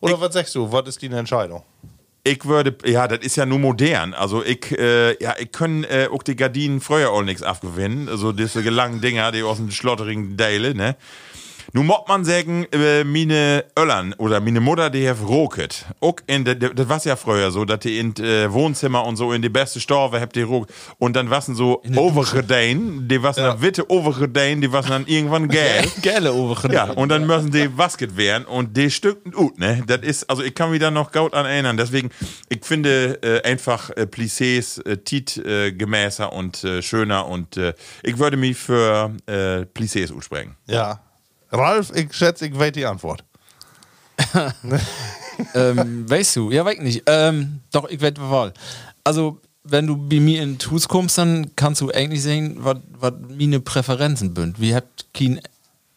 Oder was sagst du? Was ist die Entscheidung? Ich würde, ja, das ist ja nur modern. Also ich, äh, ja, ich kann äh, auch die Gardinen früher auch nichts abgewinnen. Also diese langen Dinger, die aus dem schlotterigen Dale, ne? Nun muss man sagen, äh, meine Öllern oder meine Mutter, die hat roket. Auch in de, de, das war ja früher so, dass die in äh, Wohnzimmer und so in die beste Storve habt die roket. Und dann waren so overgedein, die waren dann witte overgedein, die waren dann irgendwann gel. Geile Oberchen. Ja, und dann müssen die wasket werden und die stücken gut, ne? Das ist, also ich kann mich da noch gut an erinnern. Deswegen, ich finde äh, einfach äh, Plissés äh, Tit äh, gemäßer und äh, schöner und äh, ich würde mich für äh, Plissés ursprechen. Ja. Ralf, ich schätze, ich weiß die Antwort. ähm, weißt du, ja, weiß ich nicht. Ähm, doch, ich werde Wahl. Also, wenn du bei mir in Hus kommst, dann kannst du eigentlich sehen, was meine Präferenzen sind. Wir habt kein,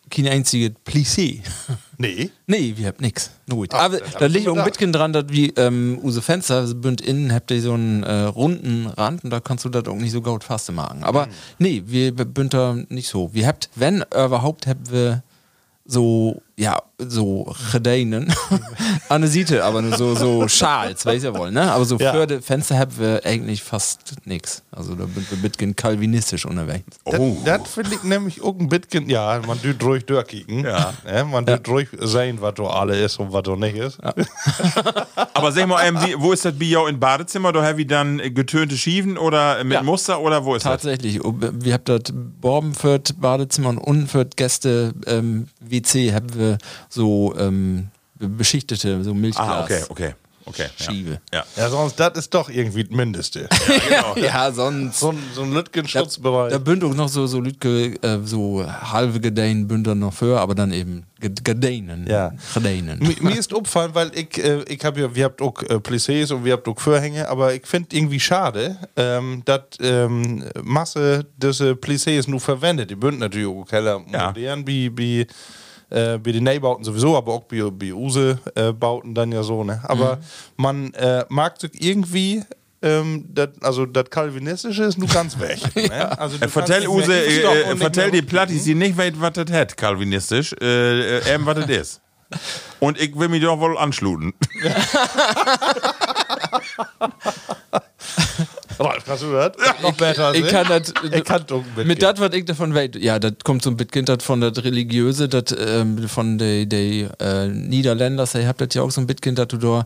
kein einziges Plissé. Nee. nee, wir habt nix. Ach, Aber da liegt auch ein bisschen dran, dass wir ähm, use Fenster bünd innen habt ihr so einen äh, runden Rand und da kannst du das auch nicht so gut fast machen. Aber Hm. nee, wir bünd da nicht so. Wir habt, wenn überhaupt, habt wir so, ja, so Gedeinen an der Seite, aber nur so, so Schals, weiß ihr wohl, ne? Aber so Ja. für die Fenster habt wir eigentlich fast nix. Also da sind wir ein bisschen kalvinistisch unterwegs. Oh. Das, das finde ich nämlich auch ein bisschen, ja, man tut ruhig durchkicken. Ja. man tut ruhig sehen, was da alle ist und was da nicht ist. Aber sag mal, ähm, wie, wo ist das Bio in Badezimmer? Da have ich dann getönte Schiefen oder mit Ja. Muster oder wo ist das? Tatsächlich. Wir haben das Badezimmer und unten für das Gäste ähm, WC haben wir so ähm, beschichtete, so Milchglas. Ah, okay, okay, okay. Schiebe. Ja. Ja, sonst, das ist doch irgendwie das Mindeste. ja. Genau. Ja, sonst. so ein, so ein Lütgen-Schutzbereich. Da bünd auch noch so, so Lütke, äh, so halbe Gedeinen bünd dann noch für, aber dann eben Ge- Gedeinen. Ja. Gedeinen. Mi- mir ist aufgefallen, weil ich, äh, ich habe ja, wir habt auch äh, Plissés und wir habt auch Vorhänge, aber ich finde irgendwie schade, ähm, dass ähm, Masse diese Plissés nur verwendet. Die bünden natürlich auch heller Ja. modern, wie, wie äh, Neubauten sowieso, aber auch bei, bei Use-Bauten dann ja so, ne? Aber man äh, mag irgendwie. Ähm, dat, also das Calvinistische ist nur ganz weg. ne? also, du Äh, vertell Use, äh, äh, vertell die Plattis, die nicht weiß, was das hat, kalvinistisch, äh, äh, eben was das ist. Und ich will mich doch wohl anschluten. Ralf, hast du das? Noch besser. Ich ne? kann das. Ich kann. Mit das, was ich davon weiß, ja, das kommt so ein bisschen dat von das Religiöse, das ähm, von den äh, Niederländern, ihr habt das ja auch so ein bisschen, dass du da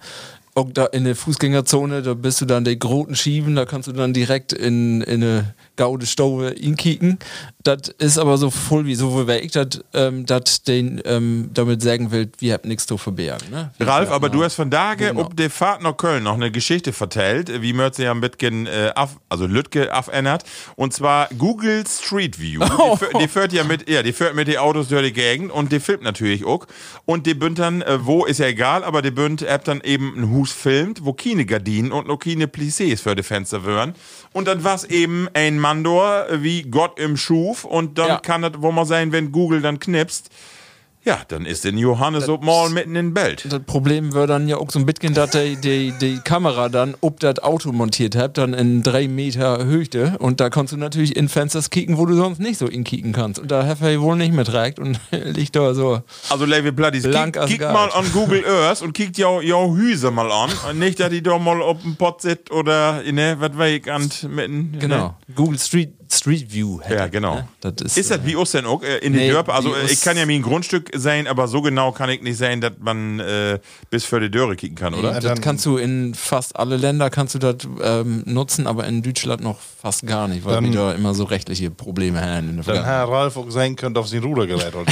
auch da in der Fußgängerzone, da bist du dann die Groten schieben, da kannst du dann direkt in, in eine gaude Stove inkicken. Das ist aber so voll wie so, wie ich das ähm, dat den ähm, damit sagen will, wir habt nichts zu verbergen. Ne? Ralf, haben aber du hast von Tage Genau. ob der Fahrt nach Köln noch eine Geschichte vertellt, wie Mörze ja bisschen, äh, af, also Lütke abändert. Und zwar Google Street View. Die, fährt- die fährt ja mit, ja, die fährt mit den Autos durch die Gegend und die filmt natürlich auch. Und die bünd dann, äh, wo ist ja egal, aber die bünd App dann eben ein Hus filmt, wo keine Gardinen und noch keine Plissés für die Fenster wären. Und dann war's eben ein Mandor, wie Gott im Schuf. Und dann Ja. kann das, wo man sein, wenn Google dann knipst, Ja, dann ist den Johannes auch mal mitten in Belt. Das Problem wäre dann ja auch so ein bisschen, dass die, die, die Kamera dann ob das Auto montiert hat, dann in drei Meter Höhe und da kannst du natürlich in Fenster kicken, wo du sonst nicht so in kicken kannst. Und da hat er wohl nicht mehr trägt und liegt da so. Also Platties, Blank kick, kick mal an Google Earth und kickt ja jau Hüse mal an. Und nicht, dass die da mal auf dem Pott sitzt oder, ne, was weiß ich, an mitten. Genau. Google Street, Street View. hätte, Ja, genau. Ne? Das ist, Ist das äh, wie uns denn auch äh, in den Nee, Dörpen? Also wie äh, us- ich kann ja mir ein Grundstück sein, aber so genau kann ich nicht sein, dass man äh, bis für die Dörre kicken kann, oder? das kannst du in fast alle Länder kannst du das ähm, nutzen, aber in Deutschland noch fast gar nicht, weil Dann- wir da immer so rechtliche Probleme haben in der Dann. Herr Ralf auch sein könnte auf sein Rudergerät. Oder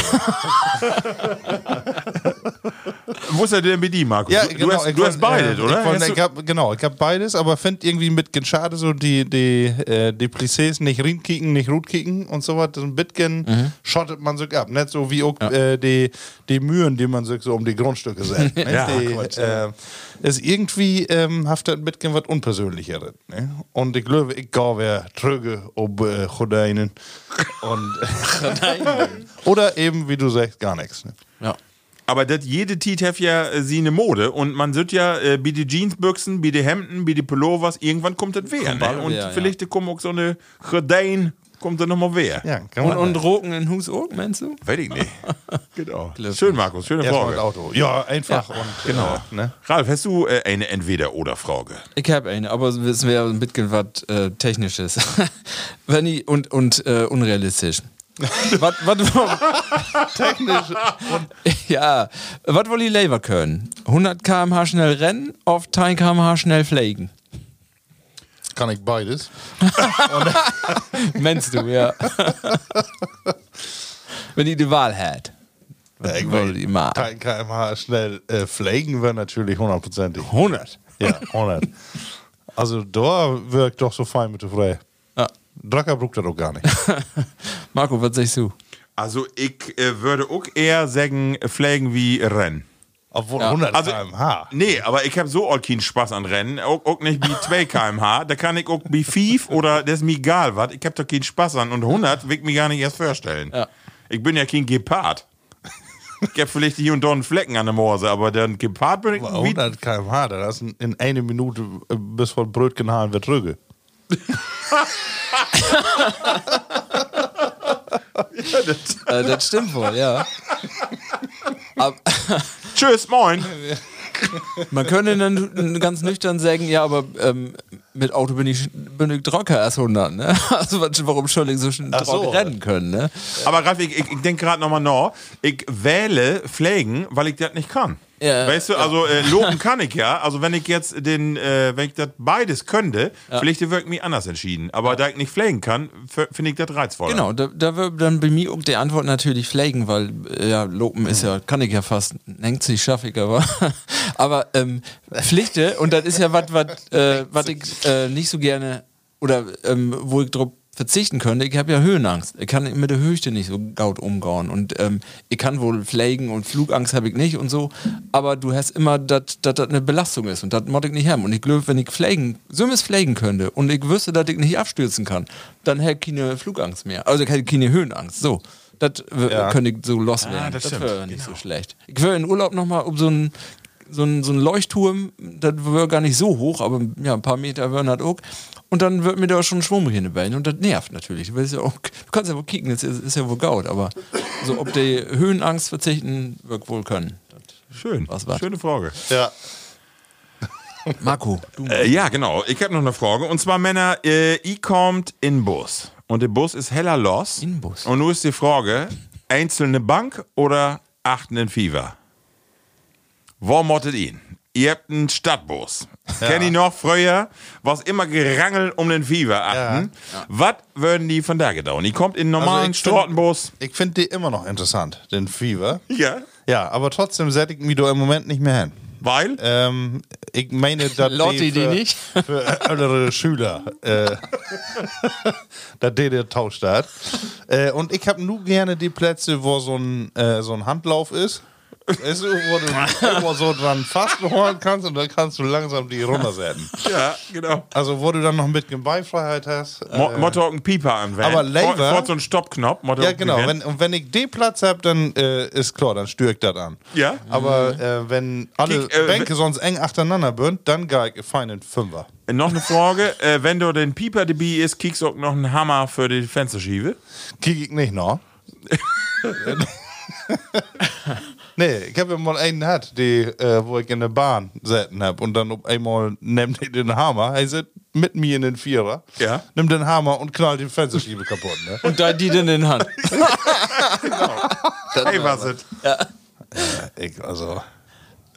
Wo ist er denn mit die, Markus? du, du hast, ich du hast beides, äh, oder? Ich, wollt, Hast ich hab, genau, ich habe beides, aber finde irgendwie mit schade so die, die, äh, die Plissés nicht reinkicken, nicht rot kicken und so was. Ein bisschen Mhm. schottet man sich ab. Nicht so wie auch äh, die, die Mühen, die man sich so um die Grundstücke setzt. Ja, die, Quatsch, äh, ist irgendwie ähm, haftet ein bisschen was Unpersönlicheres. Ne? Und ich glaube, ich gehe wer tröge ob äh, Gordijnen. Und Oder eben, wie du sagst, gar nichts. Ne? Ja. Aber das, jede Tiet hat ja äh, sie eine Mode und man sieht ja, äh, wie die Jeansbüchsen, wie die Hemden, wie die Pullovers, irgendwann kommt das wer. Ne? Und wer, ja. vielleicht kommt auch so eine Gordijn, kommt dann nochmal wer. Ja, kann Und, man und Roken in Hus auch, meinst du? Weiß ich nicht. genau. Schön, Markus, schöne Erstmal Frage. Auto. Ja, einfach. Und, Genau. Äh, ne? Ralf, hast du äh, eine Entweder-Oder-Frage? Ich habe eine, aber es wäre ein bisschen was äh, Technisches. Wenn ich, und und äh, unrealistisch. was, was, Technisch. ja, was wollt ihr lieber können? 100 km/h schnell rennen, auf 10 km/h schnell pflegen? Kann ich beides. Meinst du, ja. Wenn ihr die Wahl hättet. Was ich wollt ihr machen? Kein kmh schnell äh, pflegen wir natürlich hundertprozentig. 100. Ja, 100. Also da wirkt doch so fein mit der Frei. Dracker braucht das doch gar nicht. Marco, was sagst du? Also ich äh, würde auch eher sagen, pflegen wie Rennen. Obwohl Ja. 100 Also, kmh. nee, aber ich habe so auch keinen Spaß an Rennen. Auch, auch nicht wie 2 kmh. Da kann ich auch wie 5 oder das ist mir egal was. Ich habe doch keinen Spaß an. Und 100 will ich mir gar nicht erst vorstellen. Ja. Ich bin ja kein Gepard. Ich habe vielleicht hier und da einen Flecken an der Morse, aber der Gepard bin ich wie 100 kmh, das ist in- in eine Minute äh, bis von Brötchen halen wird Rüge. Äh, das stimmt wohl, ja. Tschüss, moin. man könnte dann ganz nüchtern sagen, ja, aber ähm, mit Auto bin ich, bin ich trocker erst 100, ne? Also warum ich so schnell so. rennen können, ne? Aber Ralf, ich, ich, ich denke gerade nochmal nach. Ich wähle Pflegen, weil ich das nicht kann. Ja, weißt du, ja. also äh, loben kann ich ja. Also wenn ich jetzt den, äh, wenn ich das beides könnte, vielleicht würde ich mich anders entschieden. Aber da ich nicht pflegen kann, finde ich das reizvoll. Genau, da, da wird dann bei mir auch die Antwort natürlich pflegen, weil äh, ja, Lopen ist ja, kann ich ja fast, nennt sich schaffe ich aber. aber ähm, Pflichte, und das ist ja was, was äh, ich äh, nicht so gerne oder ähm, wo ich drauf verzichten könnte. Ich habe ja Höhenangst. Ich kann mit der Höchste nicht so gaut umgauen. Und ähm, ich kann wohl pflegen und Flugangst habe ich nicht und so. Aber du hast immer, dass das eine Belastung ist. Und das mod ich nicht haben. Und ich glaube, wenn ich pflegen, so es pflegen könnte und ich wüsste, dass ich nicht abstürzen kann, dann hätte ich keine Flugangst mehr. Also ich hätte keine Höhenangst. So. Das Ja. könnte ich so loswerden. Ah, das das wäre nicht so schlecht. Ich wäre in Urlaub nochmal um so ein so ein, so ein Leuchtturm, das wäre gar nicht so hoch, aber ja, ein paar Meter wären das auch. Und dann wird mir da schon schwummrig in den Beinen und das nervt natürlich. Du, ja auch, du kannst ja wohl kicken, das ist, ist ja wohl gaut, aber so ob die Höhenangst verzichten, wird wohl können. Schön. Was war's? Schöne Frage. Ja. Marco, du Äh, ja, genau. Ich habe noch eine Frage. Und zwar, Männer, äh, ihr kommt in Bus. Und der Bus ist heller los. In Bus. Und nun ist die Frage, einzelne Bank oder achtenden Fieber? Wo mottet ihn? Ihr habt einen Stadtbus. Kenn ich noch früher, was immer gerangelt um den Fieber achten. Was würden die von da gedauern? Die kommt in einen normalen Also ich find- Strottenbus. Ich finde die immer noch interessant, den Fever. Ja. Ja, aber trotzdem setze ich mich da im Moment nicht mehr hin. Weil? Ähm, ich meine, dass Lotti die für, nicht? für ältere Schüler, äh, dass die der tauscht hat. Äh, und ich habe nur gerne die Plätze, wo so ein, äh, so ein Handlauf ist. Weißt du, wo du immer so dran festholen kannst und dann kannst du langsam die runtersetzen. Ja, genau. Also, wo du dann noch ein bisschen Beifreiheit hast. Mo Motto auch einen Pieper anwenden. aber Lever- Fort so einen Stoppknopf. Motto Ja, genau. Wenn, und wenn ich den Platz habe, dann äh, ist klar, dann stürkt das an. Ja? Aber äh, wenn alle Kiek, äh, Bänke sonst eng aneinander bünd, dann gehe ich fein in Fünfer. Noch eine Frage. äh, wenn du den Pieper dabei ist, kriegst du auch noch einen Hammer für die Fensterschiebe. Kiek ich nicht noch. nee, ich habe ja mal einen gehabt, die, äh, wo ich in der Bahn setzen habe und dann auf einmal nimmt er den Hammer, er sitzt mit mir in den Vierer, Ja. nimmt den Hammer und knallt die Fensterschiebe kaputt. Ne? Und da die denn in Hand. Hey, was ist? ich, also,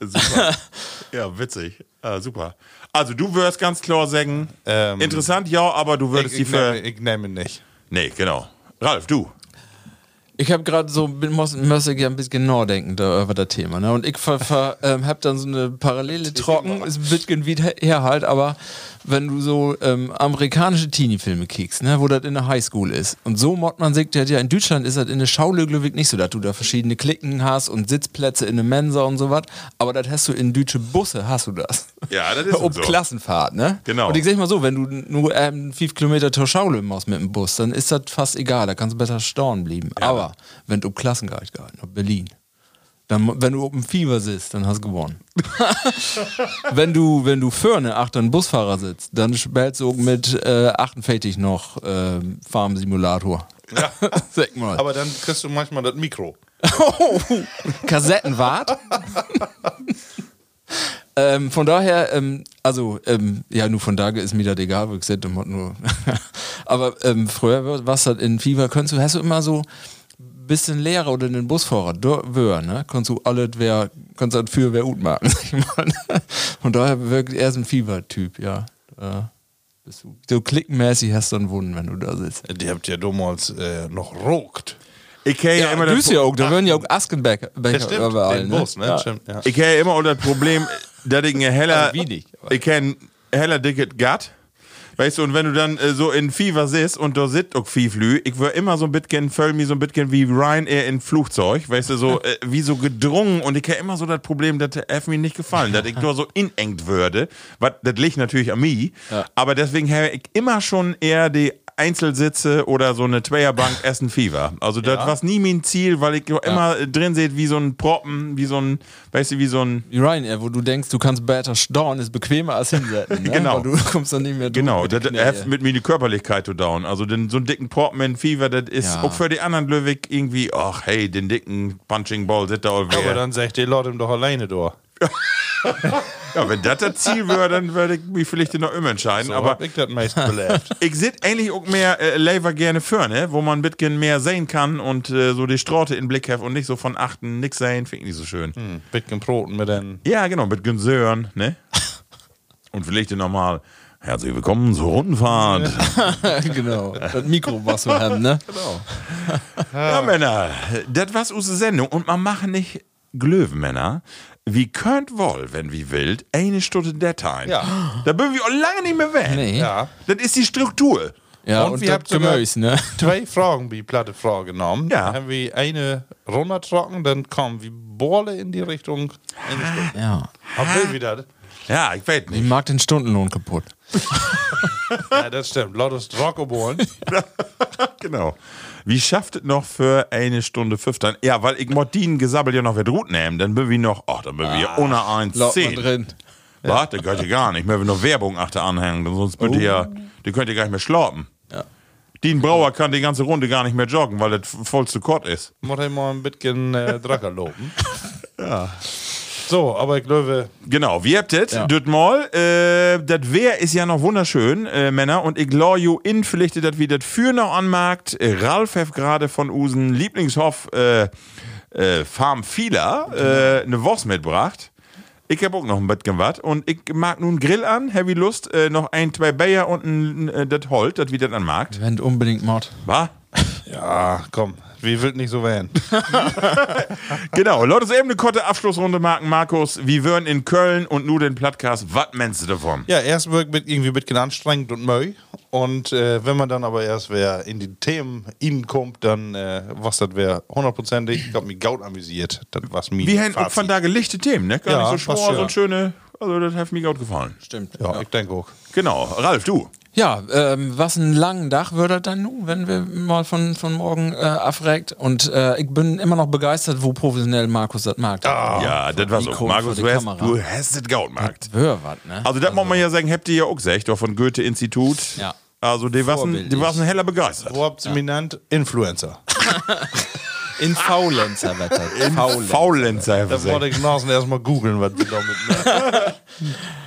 Super. ja, witzig. Ah, super. Also, du würdest ganz klar sagen, Ähm, interessant, ja, aber du würdest ich, die ich, für. nehme, ich nehme ihn nicht. Nee, genau. Ralf, du. Ich habe gerade so, muss, muss ich ja ein bisschen nachdenken da, über das Thema. Ne? Und ich ähm, habe dann so eine Parallele trocken, ist ein bisschen wie her halt, aber wenn du so ähm, amerikanische Teenie-Filme kickst, ne, wo das in der Highschool ist. Und so mod man sich, ja in Deutschland ist das in der Schaulöglewig nicht so, dass du da verschiedene Klicken hast und Sitzplätze in der Mensa und so was. Aber das hast du in deutsche Busse, hast du das. Ja, das ist Ob so. Klassenfahrt, ne? Genau. Und ich sag mal so, wenn du nur ähm, fünf Kilometer zur Schaule machst mit dem Bus, dann ist das fast egal, da kannst du besser staunen bleiben. Aber wenn du Klassengeist gehalten hast, Berlin, dann, wenn du auf dem Fieber sitzt, dann hast du gewonnen. wenn du, wenn du vorne achter einen Busfahrer sitzt, dann spielst du mit äh, 48 noch äh, Farm-Simulator. Ja. Sag mal. Aber dann kriegst du manchmal das Mikro. Oh, Kassettenwart. ähm, von daher, ähm, also, ähm, ja, nur von daher ist mir das egal, sitze und nur. Aber ähm, früher war es halt in Fieber, könntest du, hast du immer so ein bisschen Lehrer oder den Busfahrer, wör, ne? Kannst du alles wer, kannst du für wer gut machen, sag ich mal. Von daher wirkt er so ein Fieber-Typ, ja. Äh, bist du, so klickenmäßig hast du einen Wunden, wenn du da sitzt. Die habt ja damals äh, noch rogt. Ich kenne ja, immer du das ja auch, da werden ja auch Askenbecher Das stimmt, überall, den ne? Bus, ne? Ja. Stimmt, ja. Ich kenne immer auch das Problem, dass ich ein heller. Also wie nicht, aber- ich kenne heller dicket Gatt. Weißt du, und wenn du dann äh, so in Fieber sitzt und da sitzt auch viel Flü, ich würde immer so ein bisschen, fühl mich so ein bisschen wie Ryanair in Flugzeug, weißt du, so äh, wie so gedrungen und ich kenne immer so das Problem, dass es mir nicht gefallen, dass ich nur so inengt würde, was, das liegt natürlich an mir, aber deswegen habe ich immer schon eher die Einzelsitze oder so eine Zweierbank Essen Fieber. Also das war nie mein Ziel, weil ich immer äh, drin sehe wie so ein Proppen, wie so ein, weißt du, wie so ein Wie Ryanair, wo du denkst, du kannst besser stauen, ist bequemer als hinsetzen. Ne? Genau. Weil du kommst dann nicht mehr durch Genau, mit den das hat mit mir die Körperlichkeit zu down. Also den, so einen dicken Portman Fever, das ist Ja. auch für die anderen Löwig irgendwie, ach hey, den dicken Punching Ball sitzt da all Aber dann sagt die Leute ihm doch alleine da. Ja, wenn das das Ziel wäre, dann würde ich mich vielleicht noch immer entscheiden. So aber ich das meist belebt. ich sit eigentlich auch mehr äh, Lever gerne vorne, wo man ein bisschen mehr sehen kann und äh, so die Straße in Blick hat und nicht so von achten, nix sehen, finde ich nicht so schön. Hm, bisschen Broten mit den. Ja, genau, mit Günsören, ne? und vielleicht nochmal, herzlich willkommen zur Rundenfahrt. genau. Das Mikro, was wir haben, ne? Ja, Männer, das war's unsere Sendung. Und man machen nicht Glöwen, Männer. Wie könnt wohl, wenn wie wild, eine Stunde Dateien. Ja. Da bin wir auch lange nicht mehr weg. Nee. Ja. Das ist die Struktur. Ja, Und und, wir sogar- Gemüse, ne? Zwei Fragen wie platte Frage genommen. Ja. Dann haben wir eine runtertrocken, dann kommen wir Bohle in die Richtung. Eine Stunde. Ja. Aber will wieder. Ja, ich weiß Ich nicht. mag den Stundenlohn kaputt. Ja, das stimmt. Lautes Rockobohlen. genau. Wie schafft es noch für eine Stunde 15? Ja, weil ich Martin Gesabbel ja noch wieder gut nehmen, dann bin wir noch, ach, dann bin wir ja ohne eins zehn. drin. Was? Das könnt ihr gar nicht. Mehr wir noch Werbung achter anhängen, denn sonst könnt ihr ja, die könnt ihr gar nicht mehr schlafen. Ja. Dean Brauer kann die ganze Runde gar nicht mehr joggen, weil das voll zu kurz ist. Muss ich mal ein bisschen äh, Dracker loben. ja. So, aber ich glaube, Genau, wie habt das? Ja. Das mal. Äh, das Wehr ist ja noch wunderschön, äh, Männer. Und ich glaube, you in vielleicht, dass wir das für noch anmarkt. Äh, Ralf hat gerade von usen Lieblingshof äh, äh, Farm Fieler äh, eine Wurst mitgebracht. Ich habe auch noch ein bisschen was. Und ich mag nun Grill an, Heavy Lust, äh, noch ein, zwei Bayer und ein, äh, das Holt, das wie das an Markt. Wenn unbedingt Mord. War? ja, komm, wie wild nicht so werden. Genau, Leute, so eben eine kurze Abschlussrunde, Marken Markus. Wir wären in Köln und nur den Podcast. Was meinst du davon? Ja, erst wird mit irgendwie ein bisschen anstrengend und Möi. Und äh, wenn man dann aber erst wer in die Themen hinkommt, dann äh, was das wäre hundertprozentig. Ich hab mich gaut amüsiert. Das war's mir. Wie haben von da gelichte Themen, ne? Gar Ja, nicht so ja. so schöne. Also, das hat mir gut gefallen. Stimmt. Ja, ich denke auch. Genau. Ralf, du. Ja, ähm, was ein langen Tag wird das dann nun, wenn wir mal von, von morgen äh, afregt. Und äh, ich bin immer noch begeistert, wo professionell Markus das mag. Ah, ja, das war so. Markus, du hast, du hast es gaut gemacht. Hör was, ne? Also, das muss man ja sagen, habt ihr ja auch gesagt, doch von Goethe-Institut. Ja. Also, die waren die waren heller begeistert. Wo habt ihr mich genannt? Influencer. In Faulenzer wird das. In Faulenzer. Faulenzer. Da wollte ich nasen erstmal googeln, was wir damit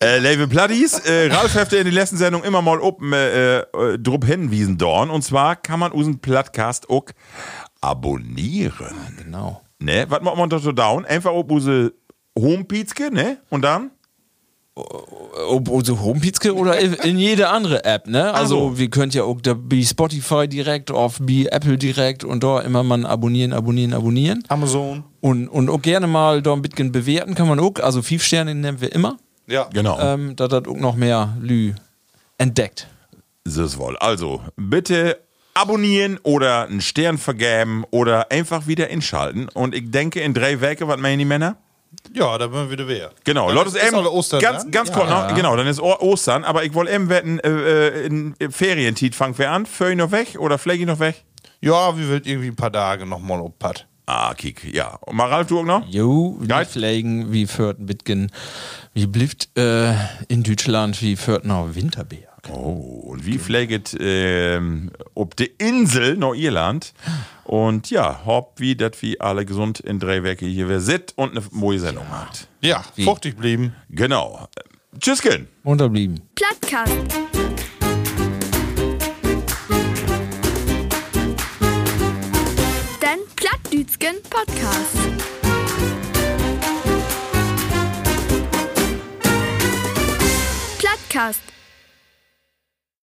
Äh, Level Platties, äh, Ralf hefte in der letzten Sendung immer mal oben äh, äh, drup hinwiesen dorn. Und zwar kann man unseren Plattcast auch abonnieren. Genau. Ne? Was macht man da so down? Einfach auf unsere Homepizke, ne? Und dann? Ob unsere Homepizke oder in jede andere App, ne? Also, so. wir könnt ja auch da bei Spotify direkt, auf bei Apple direkt und da immer mal abonnieren, abonnieren, abonnieren. Amazon. Und, und auch gerne mal da ein bisschen bewerten kann man auch. Also, fünf Sterne nehmen wir immer. Ja. Genau. Ähm, da das auch noch mehr Lü entdeckt. Das wohl. Also, bitte abonnieren oder einen Stern vergeben oder einfach wieder inschalten. Und ich denke, in drei Wochen, was meinen die Männer? Ja, da werden wir wieder wer. Genau, Dann Leute, ist- ist alle Ostern, ganz, ne? ganz kurz noch, genau, dann ist O- Ostern, aber ich wollte eben wetten, äh, äh, in Ferientit fangen wir an, für noch weg oder ich noch weg? Ja, wie wird irgendwie ein paar Tage nochmal Pad. Ah, kick, ja. Und mal Ralf, du auch noch? Jo, wie. Pflegen, wie führt ein bisschen, wie blifft äh, in Deutschland, wie führt noch Winterberg. Oh, und wie pfleget ähm, ob die Insel Nordirland? Und ja, hopp, wie dat wie alle gesund in drei Wochen hier wer sit und eine neue Sendung macht. Ja, fruchtig blieben. Genau. Tschüssken. Unterblieben. Plattkast. Plattdütschen Podcast. Plattkast.